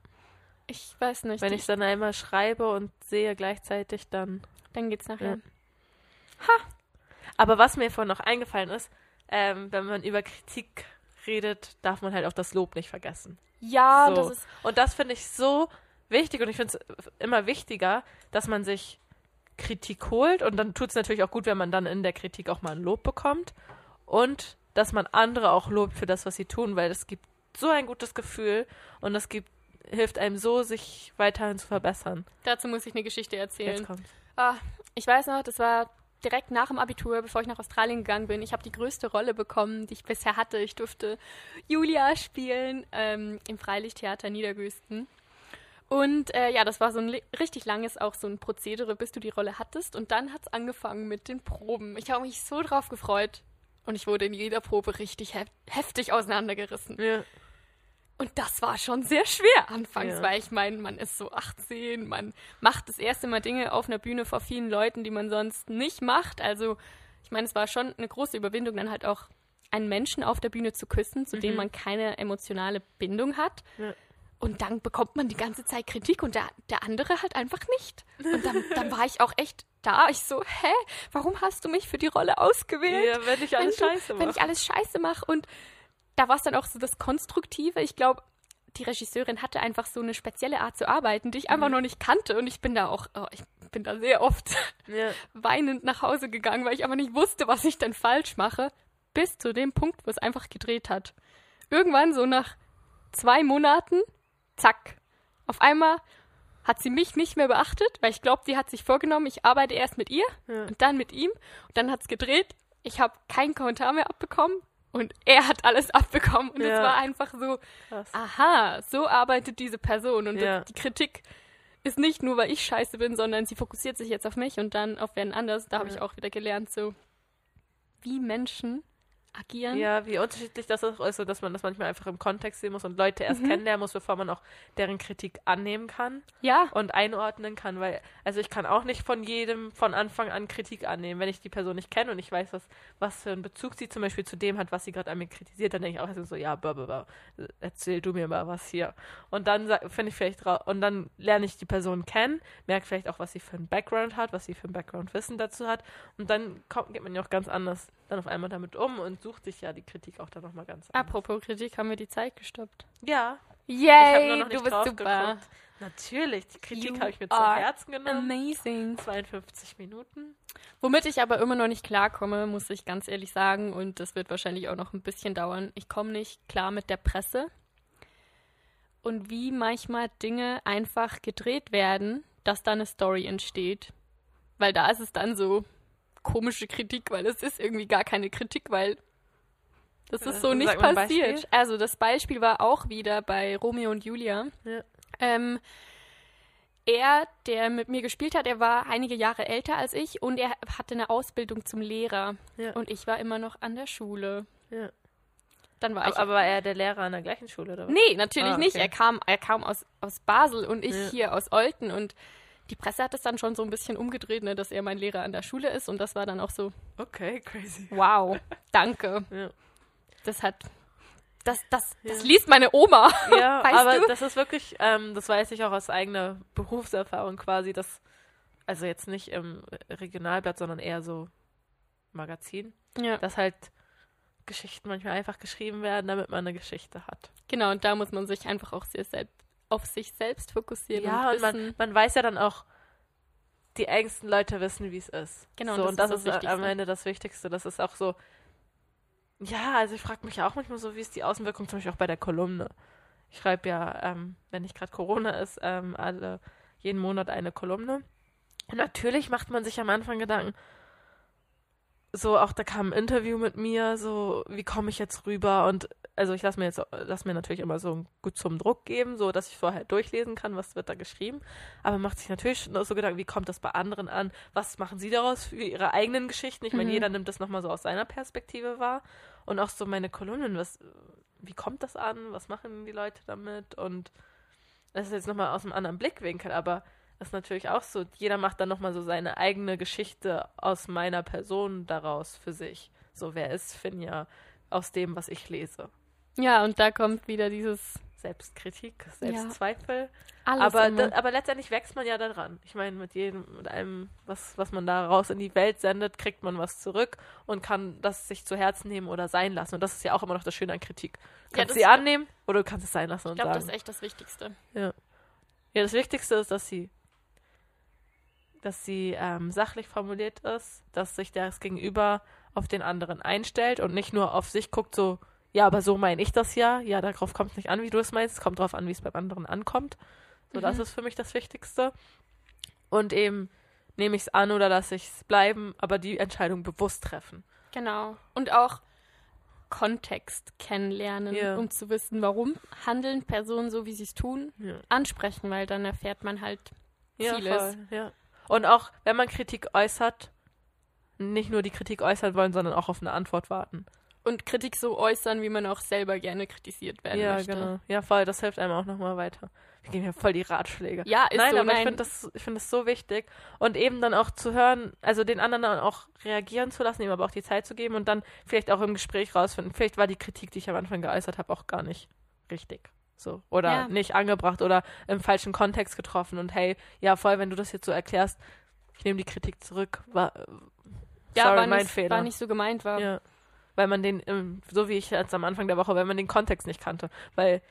Ich weiß nicht. Wenn ich dann einmal schreibe und sehe gleichzeitig, dann. Dann geht's nachher. Ja. Ha! Aber was mir vorhin noch eingefallen ist, ähm, wenn man über Kritik redet, darf man halt auch das Lob nicht vergessen. Ja, so. das ist. Und das finde ich so wichtig und ich finde es immer wichtiger, dass man sich Kritik holt und dann tut es natürlich auch gut, wenn man dann in der Kritik auch mal ein Lob bekommt und dass man andere auch lobt für das, was sie tun, weil es gibt so ein gutes Gefühl und es gibt hilft einem so, sich weiterhin zu verbessern. Dazu muss ich eine Geschichte erzählen. Ah, ich weiß noch, das war direkt nach dem Abitur, bevor ich nach Australien gegangen bin. Ich habe die größte Rolle bekommen, die ich bisher hatte. Ich durfte Julia spielen ähm, im Freilichttheater Niedergösten. Und äh, ja, das war so ein richtig langes auch so ein Prozedere, bis du die Rolle hattest. Und dann hat es angefangen mit den Proben. Ich habe mich so drauf gefreut. Und ich wurde in jeder Probe richtig hef heftig auseinandergerissen. Ja. Und das war schon sehr schwer anfangs, ja. weil ich meine, man ist so 18, man macht das erste Mal Dinge auf einer Bühne vor vielen Leuten, die man sonst nicht macht. Also ich meine, es war schon eine große Überwindung, dann halt auch einen Menschen auf der Bühne zu küssen, zu mhm. dem man keine emotionale Bindung hat. Ja. Und dann bekommt man die ganze Zeit Kritik und der, der andere halt einfach nicht. Und dann, dann war ich auch echt da. Ich so, hä, warum hast du mich für die Rolle ausgewählt? Ja, wenn ich alles wenn du, scheiße mache. Wenn ich alles scheiße mache. Und da war es dann auch so das Konstruktive. Ich glaube, die Regisseurin hatte einfach so eine spezielle Art zu arbeiten, die ich einfach mhm. noch nicht kannte. Und ich bin da auch, oh, ich bin da sehr oft ja. weinend nach Hause gegangen, weil ich aber nicht wusste, was ich denn falsch mache. Bis zu dem Punkt, wo es einfach gedreht hat. Irgendwann so nach zwei Monaten zack. Auf einmal hat sie mich nicht mehr beachtet, weil ich glaube, sie hat sich vorgenommen, ich arbeite erst mit ihr ja. und dann mit ihm. Und dann hat es gedreht. Ich habe keinen Kommentar mehr abbekommen und er hat alles abbekommen. Und es ja. war einfach so, Krass. aha, so arbeitet diese Person. Und ja. die Kritik ist nicht nur, weil ich scheiße bin, sondern sie fokussiert sich jetzt auf mich und dann auf wen anders. Da habe ich auch wieder gelernt, so wie Menschen agieren. Ja, wie unterschiedlich das ist, also, dass man das manchmal einfach im Kontext sehen muss und Leute erst mhm. kennenlernen muss, bevor man auch deren Kritik annehmen kann. Ja. Und einordnen kann, weil, also ich kann auch nicht von jedem von Anfang an Kritik annehmen. Wenn ich die Person nicht kenne und ich weiß, was, was für einen Bezug sie zum Beispiel zu dem hat, was sie gerade an mir kritisiert, dann denke ich auch so, ja, blablabla, erzähl du mir mal was hier. Und dann finde ich vielleicht, und dann lerne ich die Person kennen, merke vielleicht auch, was sie für einen Background hat, was sie für ein Background-Wissen dazu hat. Und dann kommt, geht man ja auch ganz anders dann auf einmal damit um und sucht sich ja die Kritik auch dann nochmal ganz anders. Apropos Kritik, haben wir die Zeit gestoppt? Ja. Yay, du bist super. Geguckt. Natürlich, die Kritik habe ich mir zu Herzen genommen. Amazing. 52 Minuten. Womit ich aber immer noch nicht klarkomme, muss ich ganz ehrlich sagen, und das wird wahrscheinlich auch noch ein bisschen dauern. Ich komme nicht klar mit der Presse. Und wie manchmal Dinge einfach gedreht werden, dass da eine Story entsteht. Weil da ist es dann so, komische Kritik, weil es ist irgendwie gar keine Kritik, weil das ist so nicht passiert. Also das Beispiel war auch wieder bei Romeo und Julia. Ja. Ähm, er, der mit mir gespielt hat, er war einige Jahre älter als ich und er hatte eine Ausbildung zum Lehrer. Ja. Und ich war immer noch an der Schule. Ja. Dann war aber, ich. Aber war er der Lehrer an der gleichen Schule, oder was? Nee, natürlich ah, okay. nicht. Er kam, er kam aus, aus Basel und ich ja. hier aus Olten und die Presse hat es dann schon so ein bisschen umgedreht, ne, dass er mein Lehrer an der Schule ist und das war dann auch so. Okay, crazy. Wow, danke. ja. Das hat. Das, das, ja. das liest meine Oma. Ja, aber du? das ist wirklich, ähm, das weiß ich auch aus eigener Berufserfahrung quasi, dass, also jetzt nicht im Regionalblatt, sondern eher so Magazin, ja. dass halt Geschichten manchmal einfach geschrieben werden, damit man eine Geschichte hat. Genau, und da muss man sich einfach auch sehr selbst auf sich selbst fokussieren. Ja, und, und man, man weiß ja dann auch, die engsten Leute wissen, wie es ist. Genau, so, und das, und das ist, ist am Ende das Wichtigste. Das ist auch so, Ja, also ich frage mich auch manchmal so, wie ist die Außenwirkung zum Beispiel auch bei der Kolumne. Ich schreibe ja, ähm, wenn nicht gerade Corona ist, ähm, alle jeden Monat eine Kolumne. Und natürlich macht man sich am Anfang Gedanken, so auch da kam ein Interview mit mir, so wie komme ich jetzt rüber und also ich lasse mir jetzt lass mir natürlich immer so gut zum Druck geben, so dass ich vorher durchlesen kann, was wird da geschrieben, aber macht sich natürlich so Gedanken, wie kommt das bei anderen an? Was machen sie daraus für ihre eigenen Geschichten? Ich meine, mhm. jeder nimmt das nochmal so aus seiner Perspektive wahr und auch so meine Kolumnen, was wie kommt das an? Was machen die Leute damit? Und das ist jetzt nochmal aus einem anderen Blickwinkel, aber das ist natürlich auch so, jeder macht dann nochmal so seine eigene Geschichte aus meiner Person daraus für sich. So, wer ist Finja aus dem, was ich lese? Ja, und da kommt wieder dieses Selbstkritik, Selbstzweifel. Ja, alles aber, da, aber letztendlich wächst man ja daran. Ich meine, mit jedem, mit allem, was, was man da raus in die Welt sendet, kriegt man was zurück und kann das sich zu Herzen nehmen oder sein lassen. Und das ist ja auch immer noch das Schöne an Kritik. Du kannst ja, sie annehmen oder du kannst es sein lassen. Ich glaube, das ist echt das Wichtigste. Ja. Ja, das Wichtigste ist, dass sie dass sie ähm, sachlich formuliert ist, dass sich das Gegenüber auf den anderen einstellt und nicht nur auf sich guckt, so, ja, aber so meine ich das ja. Ja, darauf kommt es nicht an, wie du es meinst. Es kommt darauf an, wie es beim anderen ankommt. So, mhm. das ist für mich das Wichtigste. Und eben nehme ich es an oder lasse ich es bleiben, aber die Entscheidung bewusst treffen. Genau. Und auch Kontext kennenlernen, ja. um zu wissen, warum handeln Personen so, wie sie es tun, ja. ansprechen, weil dann erfährt man halt ja, vieles. Voll, ja. Und auch, wenn man Kritik äußert, nicht nur die Kritik äußern wollen, sondern auch auf eine Antwort warten. Und Kritik so äußern, wie man auch selber gerne kritisiert werden ja, möchte. Ja, genau. Ja, voll, das hilft einem auch nochmal weiter. Wir geben ja voll die Ratschläge. Ja, ist nein, so. Aber nein, ich finde das, find das so wichtig. Und eben dann auch zu hören, also den anderen dann auch reagieren zu lassen, ihm aber auch die Zeit zu geben und dann vielleicht auch im Gespräch rausfinden. Vielleicht war die Kritik, die ich am Anfang geäußert habe, auch gar nicht richtig. So. Oder ja. nicht angebracht oder im falschen Kontext getroffen. Und hey, ja, voll, wenn du das jetzt so erklärst, ich nehme die Kritik zurück. War, ja, sorry, war mein nicht, Fehler. War nicht so gemeint, war. Ja. Weil man den, so wie ich jetzt am Anfang der Woche, weil man den Kontext nicht kannte. Weil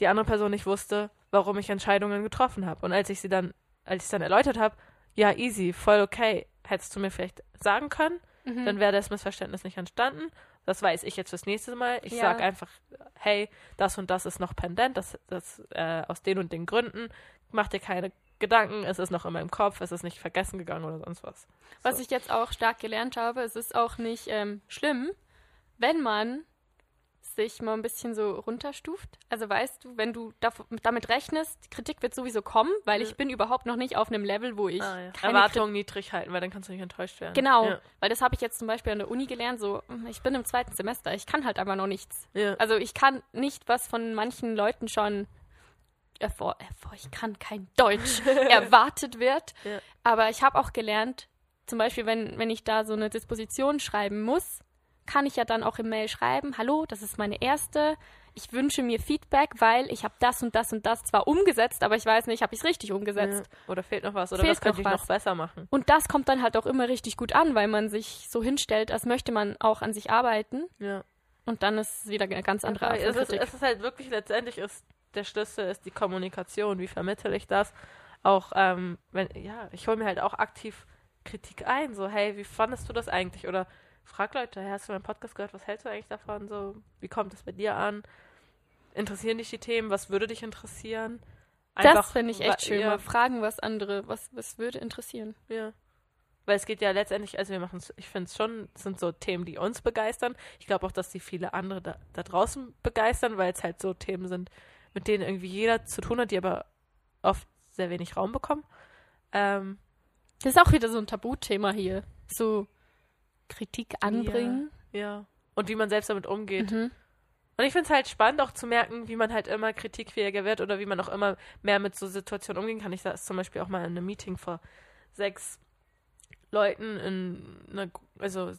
die andere Person nicht wusste, warum ich Entscheidungen getroffen habe. Und als ich sie dann, als ich es dann erläutert habe, ja, easy, voll okay, hättest du mir vielleicht sagen können, mhm. dann wäre das Missverständnis nicht entstanden. Das weiß ich jetzt fürs nächste Mal. Ich ja. sage einfach, hey, das und das ist noch pendent, das, das äh, aus den und den Gründen. Mach dir keine Gedanken, es ist noch in meinem Kopf, es ist nicht vergessen gegangen oder sonst was. So. Was ich jetzt auch stark gelernt habe, es ist auch nicht ähm, schlimm, wenn man sich mal ein bisschen so runterstuft. Also weißt du, wenn du damit rechnest, Kritik wird sowieso kommen, weil ich bin überhaupt noch nicht auf einem Level, wo ich ah, ja. Erwartungen niedrig halten, weil dann kannst du nicht enttäuscht werden. Genau, ja. weil das habe ich jetzt zum Beispiel an der Uni gelernt. So, ich bin im zweiten Semester, ich kann halt aber noch nichts. Ja. Also ich kann nicht was von manchen Leuten schon ervor, ervor ich kann kein Deutsch erwartet wird. Aber ich habe auch gelernt, zum Beispiel, wenn, wenn ich da so eine Disposition schreiben muss, kann ich ja dann auch im Mail schreiben, hallo, das ist meine erste. Ich wünsche mir Feedback, weil ich habe das und das und das zwar umgesetzt, aber ich weiß nicht, habe ich es richtig umgesetzt. Ja. Oder fehlt noch was oder fehlt was könnte ich noch besser machen. Und das kommt dann halt auch immer richtig gut an, weil man sich so hinstellt, als möchte man auch an sich arbeiten. Ja. Und dann ist es wieder eine ganz andere Art es ist, es ist halt wirklich, letztendlich ist der Schlüssel ist die Kommunikation. Wie vermittle ich das? Auch, ähm, wenn, ja, ich hole mir halt auch aktiv Kritik ein. So, hey, wie fandest du das eigentlich? Oder frag Leute, hast du meinen Podcast gehört, was hältst du eigentlich davon? So, wie kommt es bei dir an? Interessieren dich die Themen? Was würde dich interessieren? Einfach, das finde ich echt schön. Ja. Mal fragen, was andere, was, was würde interessieren. Ja. Weil es geht ja letztendlich, also wir machen es, ich finde es schon, es sind so Themen, die uns begeistern. Ich glaube auch, dass die viele andere da, da draußen begeistern, weil es halt so Themen sind, mit denen irgendwie jeder zu tun hat, die aber oft sehr wenig Raum bekommen. Ähm, das ist auch wieder so ein Tabuthema hier. So Kritik anbringen. Ja, ja. Und wie man selbst damit umgeht. Mhm. Und ich finde es halt spannend, auch zu merken, wie man halt immer kritikfähiger wird oder wie man auch immer mehr mit so Situationen umgehen kann. Ich saß zum Beispiel auch mal in einem Meeting vor sechs Leuten in einer, also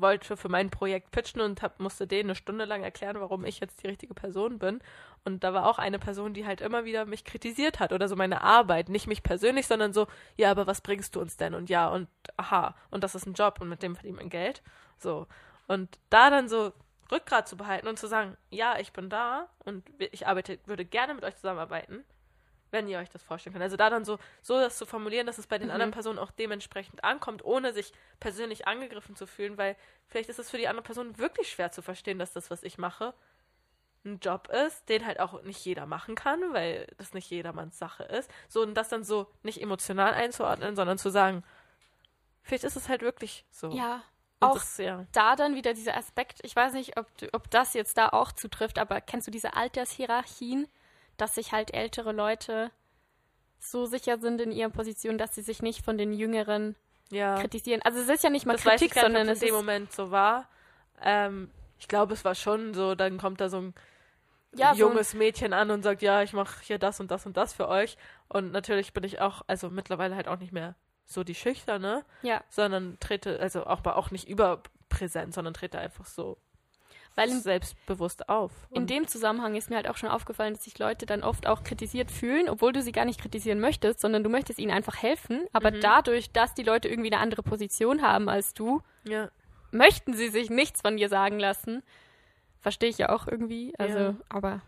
wollte für mein Projekt pitchen und hab, musste denen eine Stunde lang erklären, warum ich jetzt die richtige Person bin. Und da war auch eine Person, die halt immer wieder mich kritisiert hat oder so meine Arbeit. Nicht mich persönlich, sondern so, ja, aber was bringst du uns denn? Und ja, und aha, und das ist ein Job und mit dem verdient man Geld. So. Und da dann so Rückgrat zu behalten und zu sagen, ja, ich bin da und ich arbeite, würde gerne mit euch zusammenarbeiten. Wenn ihr euch das vorstellen könnt. Also da dann so, so das zu formulieren, dass es bei den mhm. anderen Personen auch dementsprechend ankommt, ohne sich persönlich angegriffen zu fühlen, weil vielleicht ist es für die andere Person wirklich schwer zu verstehen, dass das, was ich mache, ein Job ist, den halt auch nicht jeder machen kann, weil das nicht jedermanns Sache ist. So, und das dann so nicht emotional einzuordnen, sondern zu sagen, vielleicht ist es halt wirklich so. Ja. Und auch das, ja. da dann wieder dieser Aspekt, ich weiß nicht, ob, ob das jetzt da auch zutrifft, aber kennst du diese Altershierarchien? Dass sich halt ältere Leute so sicher sind in ihrer Position, dass sie sich nicht von den Jüngeren ja. kritisieren. Also es ist ja nicht mal das Kritik, ich sondern es in dem Moment so war. Ähm, ich glaube, es war schon so, dann kommt da so ein ja, junges so ein Mädchen an und sagt, ja, ich mache hier das und das und das für euch. Und natürlich bin ich auch, also mittlerweile halt auch nicht mehr so die Schüchterne, ja. sondern trete, also auch, auch nicht überpräsent, sondern trete einfach so weil in, selbstbewusst auf. in dem Zusammenhang ist mir halt auch schon aufgefallen, dass sich Leute dann oft auch kritisiert fühlen, obwohl du sie gar nicht kritisieren möchtest, sondern du möchtest ihnen einfach helfen. Aber mhm. dadurch, dass die Leute irgendwie eine andere Position haben als du, ja. möchten sie sich nichts von dir sagen lassen. Verstehe ich ja auch irgendwie. Also, ja. aber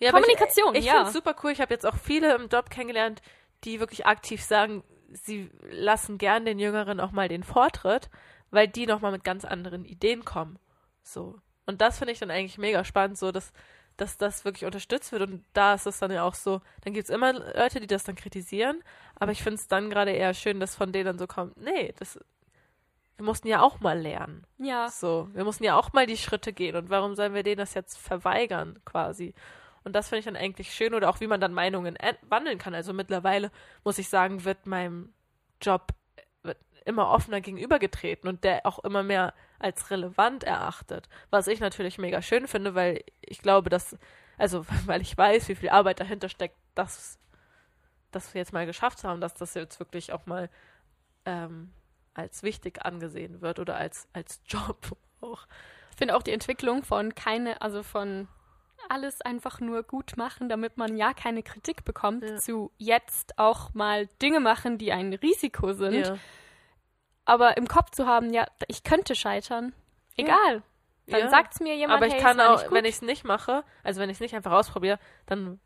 ja, Kommunikation, aber ich, ich ja. finde es super cool. Ich habe jetzt auch viele im Job kennengelernt, die wirklich aktiv sagen, sie lassen gern den Jüngeren auch mal den Vortritt, weil die nochmal mit ganz anderen Ideen kommen. So. Und das finde ich dann eigentlich mega spannend, so dass, dass das wirklich unterstützt wird. Und da ist es dann ja auch so, dann gibt es immer Leute, die das dann kritisieren, aber ich finde es dann gerade eher schön, dass von denen dann so kommt, nee, das, wir mussten ja auch mal lernen. Ja. So, wir mussten ja auch mal die Schritte gehen und warum sollen wir denen das jetzt verweigern, quasi? Und das finde ich dann eigentlich schön oder auch wie man dann Meinungen wandeln kann. Also mittlerweile, muss ich sagen, wird meinem Job immer offener gegenübergetreten und der auch immer mehr als relevant erachtet. Was ich natürlich mega schön finde, weil ich glaube, dass, also weil ich weiß, wie viel Arbeit dahinter steckt, dass, dass wir jetzt mal geschafft haben, dass das jetzt wirklich auch mal ähm, als wichtig angesehen wird oder als, als Job auch. Ich finde auch die Entwicklung von keine, also von alles einfach nur gut machen, damit man ja keine Kritik bekommt, ja. zu jetzt auch mal Dinge machen, die ein Risiko sind. Ja aber im Kopf zu haben, ja, ich könnte scheitern. Egal. Ja. Dann ja. es mir jemand, Aber ich hey, kann auch, wenn ich es nicht mache, also wenn ich es nicht einfach ausprobiere, dann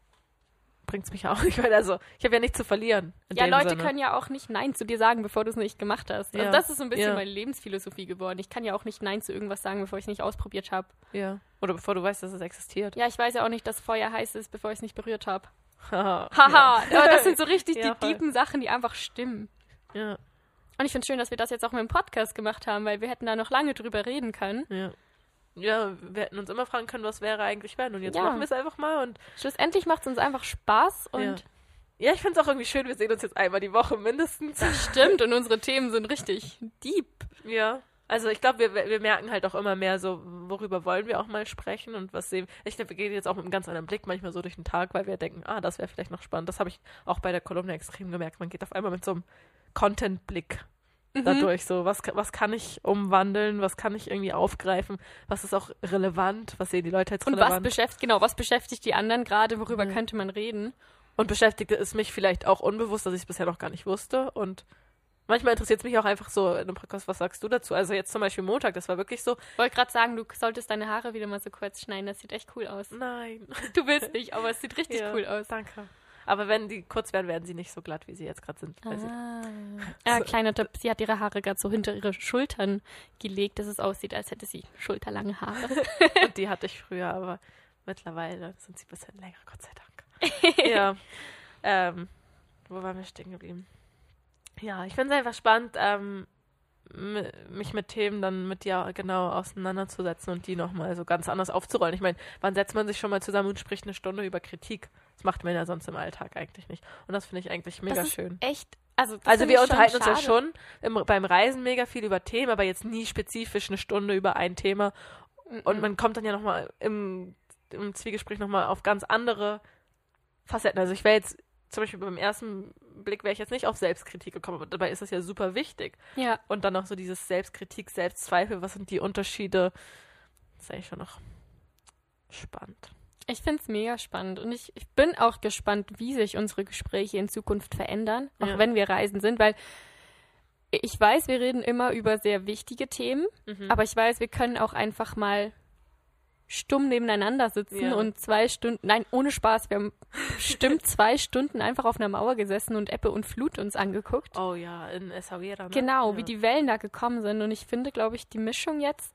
bringt es mich auch nicht weiter. Also ich habe ja nichts zu verlieren. Ja, Leute Sinne. können ja auch nicht Nein zu dir sagen, bevor du es nicht gemacht hast. Also ja. das ist so ein bisschen ja. meine Lebensphilosophie geworden. Ich kann ja auch nicht Nein zu irgendwas sagen, bevor ich es nicht ausprobiert habe. Ja. Oder bevor du weißt, dass es existiert. Ja, ich weiß ja auch nicht, dass Feuer heiß ist, bevor ich es nicht berührt habe. Haha. Haha. Aber das sind so richtig die tiefen Sachen, die einfach stimmen. Ja. Und ich finde es schön, dass wir das jetzt auch mit dem Podcast gemacht haben, weil wir hätten da noch lange drüber reden können. Ja. Ja, wir hätten uns immer fragen können, was wäre eigentlich wenn. Und jetzt ja. machen wir es einfach mal. Und Schlussendlich macht es uns einfach Spaß und. Ja. Ja, ich finde es auch irgendwie schön, wir sehen uns jetzt einmal die Woche mindestens. Das stimmt und unsere Themen sind richtig deep. Ja. Also ich glaube, wir, wir merken halt auch immer mehr so, worüber wollen wir auch mal sprechen und was sehen. Ich glaube, wir gehen jetzt auch mit einem ganz anderen Blick manchmal so durch den Tag, weil wir denken, ah, das wäre vielleicht noch spannend. Das habe ich auch bei der Kolumne extrem gemerkt. Man geht auf einmal mit so einem Content-Blick mhm. dadurch. So, was, was kann ich umwandeln, was kann ich irgendwie aufgreifen, was ist auch relevant, was sehen die Leute jetzt relevant. Und was beschäftigt, genau, was beschäftigt die anderen gerade, worüber mhm. könnte man reden? Und beschäftigte es mich vielleicht auch unbewusst, dass ich es bisher noch gar nicht wusste. Und manchmal interessiert es mich auch einfach so in einem Podcast, was sagst du dazu? Also jetzt zum Beispiel Montag, das war wirklich so. Ich wollte gerade sagen, du solltest deine Haare wieder mal so kurz schneiden, das sieht echt cool aus. Nein. Du willst nicht, aber es sieht richtig ja, cool aus. Danke. Aber wenn die kurz werden, werden sie nicht so glatt, wie sie jetzt gerade sind. Ah. Ja, kleiner Tipp. Sie hat ihre Haare gerade so hinter ihre Schultern gelegt, dass es aussieht, als hätte sie schulterlange Haare. Und die hatte ich früher, aber mittlerweile sind sie ein bisschen länger, Gott sei Dank. ja. Ähm, wo waren wir stehen geblieben? Ja, ich finde es einfach spannend, ähm, mich mit Themen dann mit dir genau auseinanderzusetzen und die nochmal so ganz anders aufzurollen. Ich meine, wann setzt man sich schon mal zusammen und spricht eine Stunde über Kritik? Das macht man ja sonst im Alltag eigentlich nicht. Und das finde ich eigentlich mega schön. Echt? Also, also wir unterhalten uns ja schon im, beim Reisen mega viel über Themen, aber jetzt nie spezifisch eine Stunde über ein Thema. Und man kommt dann ja nochmal im, im Zwiegespräch nochmal auf ganz andere Facetten. Also ich wäre jetzt zum Beispiel beim ersten Blick wäre ich jetzt nicht auf Selbstkritik gekommen, aber dabei ist das ja super wichtig. Ja. Und dann noch so dieses Selbstkritik, Selbstzweifel, was sind die Unterschiede? Das ist eigentlich schon noch spannend. Ich finde es mega spannend und ich, ich bin auch gespannt, wie sich unsere Gespräche in Zukunft verändern, auch ja. wenn wir reisen sind, weil ich weiß, wir reden immer über sehr wichtige Themen, mhm. aber ich weiß, wir können auch einfach mal stumm nebeneinander sitzen ja. und zwei Stunden, nein, ohne Spaß, wir haben bestimmt zwei Stunden einfach auf einer Mauer gesessen und Ebbe und Flut uns angeguckt. Oh ja, in Essaouira. Ne? Genau, ja. wie die Wellen da gekommen sind. Und ich finde, glaube ich, die Mischung jetzt,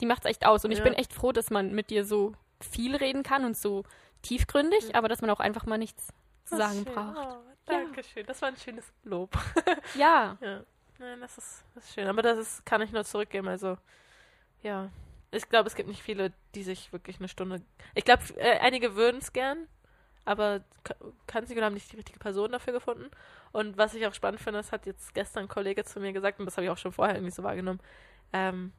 die macht es echt aus. Und ich bin echt froh, dass man mit dir so viel reden kann und so tiefgründig, aber dass man auch einfach mal nichts zu sagen schön. braucht. Oh, Dankeschön, das war ein schönes Lob. ja. ja. Nein, das ist, das ist schön. Aber das ist, kann ich nur zurückgeben. Also, ja, ich glaube, es gibt nicht viele, die sich wirklich eine Stunde. Ich glaube, äh, einige würden es gern, aber kann sie haben nicht die richtige Person dafür gefunden. Und was ich auch spannend finde, das hat jetzt gestern ein Kollege zu mir gesagt, und das habe ich auch schon vorher irgendwie so wahrgenommen. Ähm,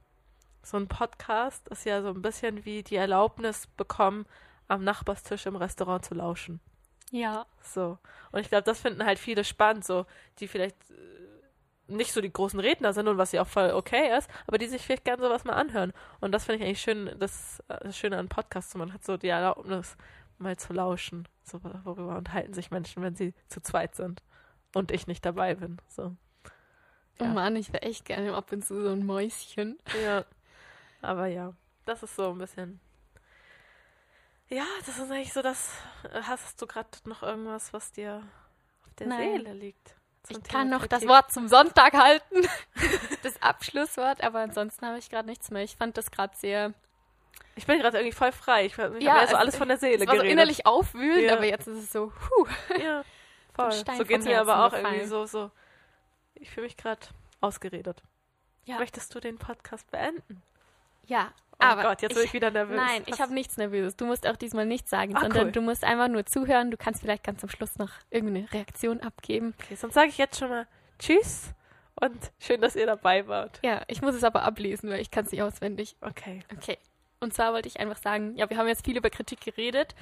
so ein Podcast ist ja so ein bisschen wie die Erlaubnis bekommen, am Nachbarstisch im Restaurant zu lauschen. Ja. So. Und ich glaube, das finden halt viele spannend, so, die vielleicht nicht so die großen Redner sind und was ja auch voll okay ist, aber die sich vielleicht gerne sowas mal anhören. Und das finde ich eigentlich schön, das, das Schöne an Podcasts, man hat so die Erlaubnis, mal zu lauschen. So, worüber unterhalten sich Menschen, wenn sie zu zweit sind und ich nicht dabei bin. So. Oh ja. Oh Mann, ich wäre echt gerne ab und zu so ein Mäuschen. Ja. Aber ja, das ist so ein bisschen. Ja, das ist eigentlich so das. Hast du gerade noch irgendwas, was dir auf der Nein. Seele liegt? Ich kann noch das Wort zum Sonntag halten. das Abschlusswort, aber ansonsten habe ich gerade nichts mehr. Ich fand das gerade sehr. Ich bin gerade irgendwie voll frei. Ich, ich ja, habe ja so alles von der Seele geredet. so innerlich aufwühlend, ja. aber jetzt ist es so, puh. Ja, voll. So geht es mir aber auch gefallen. irgendwie so, so. Ich fühle mich gerade ausgeredet. Ja. Möchtest du den Podcast beenden? Ja, Oh aber Gott, jetzt bin ich, wieder nervös. Nein, Was? ich habe nichts Nervöses. Du musst auch diesmal nichts sagen, Ach, sondern cool. du musst einfach nur zuhören. Du kannst vielleicht ganz zum Schluss noch irgendeine Reaktion abgeben. Okay, sonst sage ich jetzt schon mal Tschüss und schön, dass ihr dabei wart. Ja, ich muss es aber ablesen, weil ich kann es nicht auswendig. Okay. Okay. Und zwar wollte ich einfach sagen, ja, wir haben jetzt viel über Kritik geredet,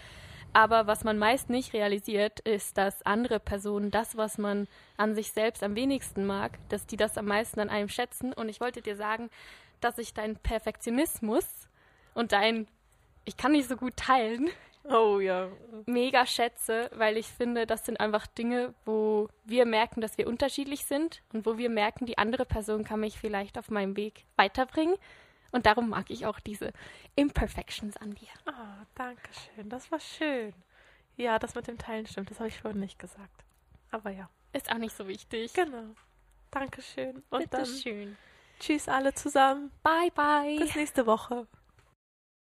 aber was man meist nicht realisiert, ist, dass andere Personen das, was man an sich selbst am wenigsten mag, dass die das am meisten an einem schätzen. Und ich wollte dir sagen, dass ich deinen Perfektionismus und dein ich kann nicht so gut teilen. Oh ja. Mega schätze, weil ich finde, das sind einfach Dinge, wo wir merken, dass wir unterschiedlich sind und wo wir merken, die andere Person kann mich vielleicht auf meinem Weg weiterbringen. Und darum mag ich auch diese Imperfections an dir. Oh, danke schön. Das war schön. Ja, das mit dem Teilen stimmt. Das habe ich vorhin nicht gesagt. Aber ja. Ist auch nicht so wichtig. Genau. Dankeschön. Und Bitte dann schön. Tschüss alle zusammen. Bye, bye. Bis nächste Woche.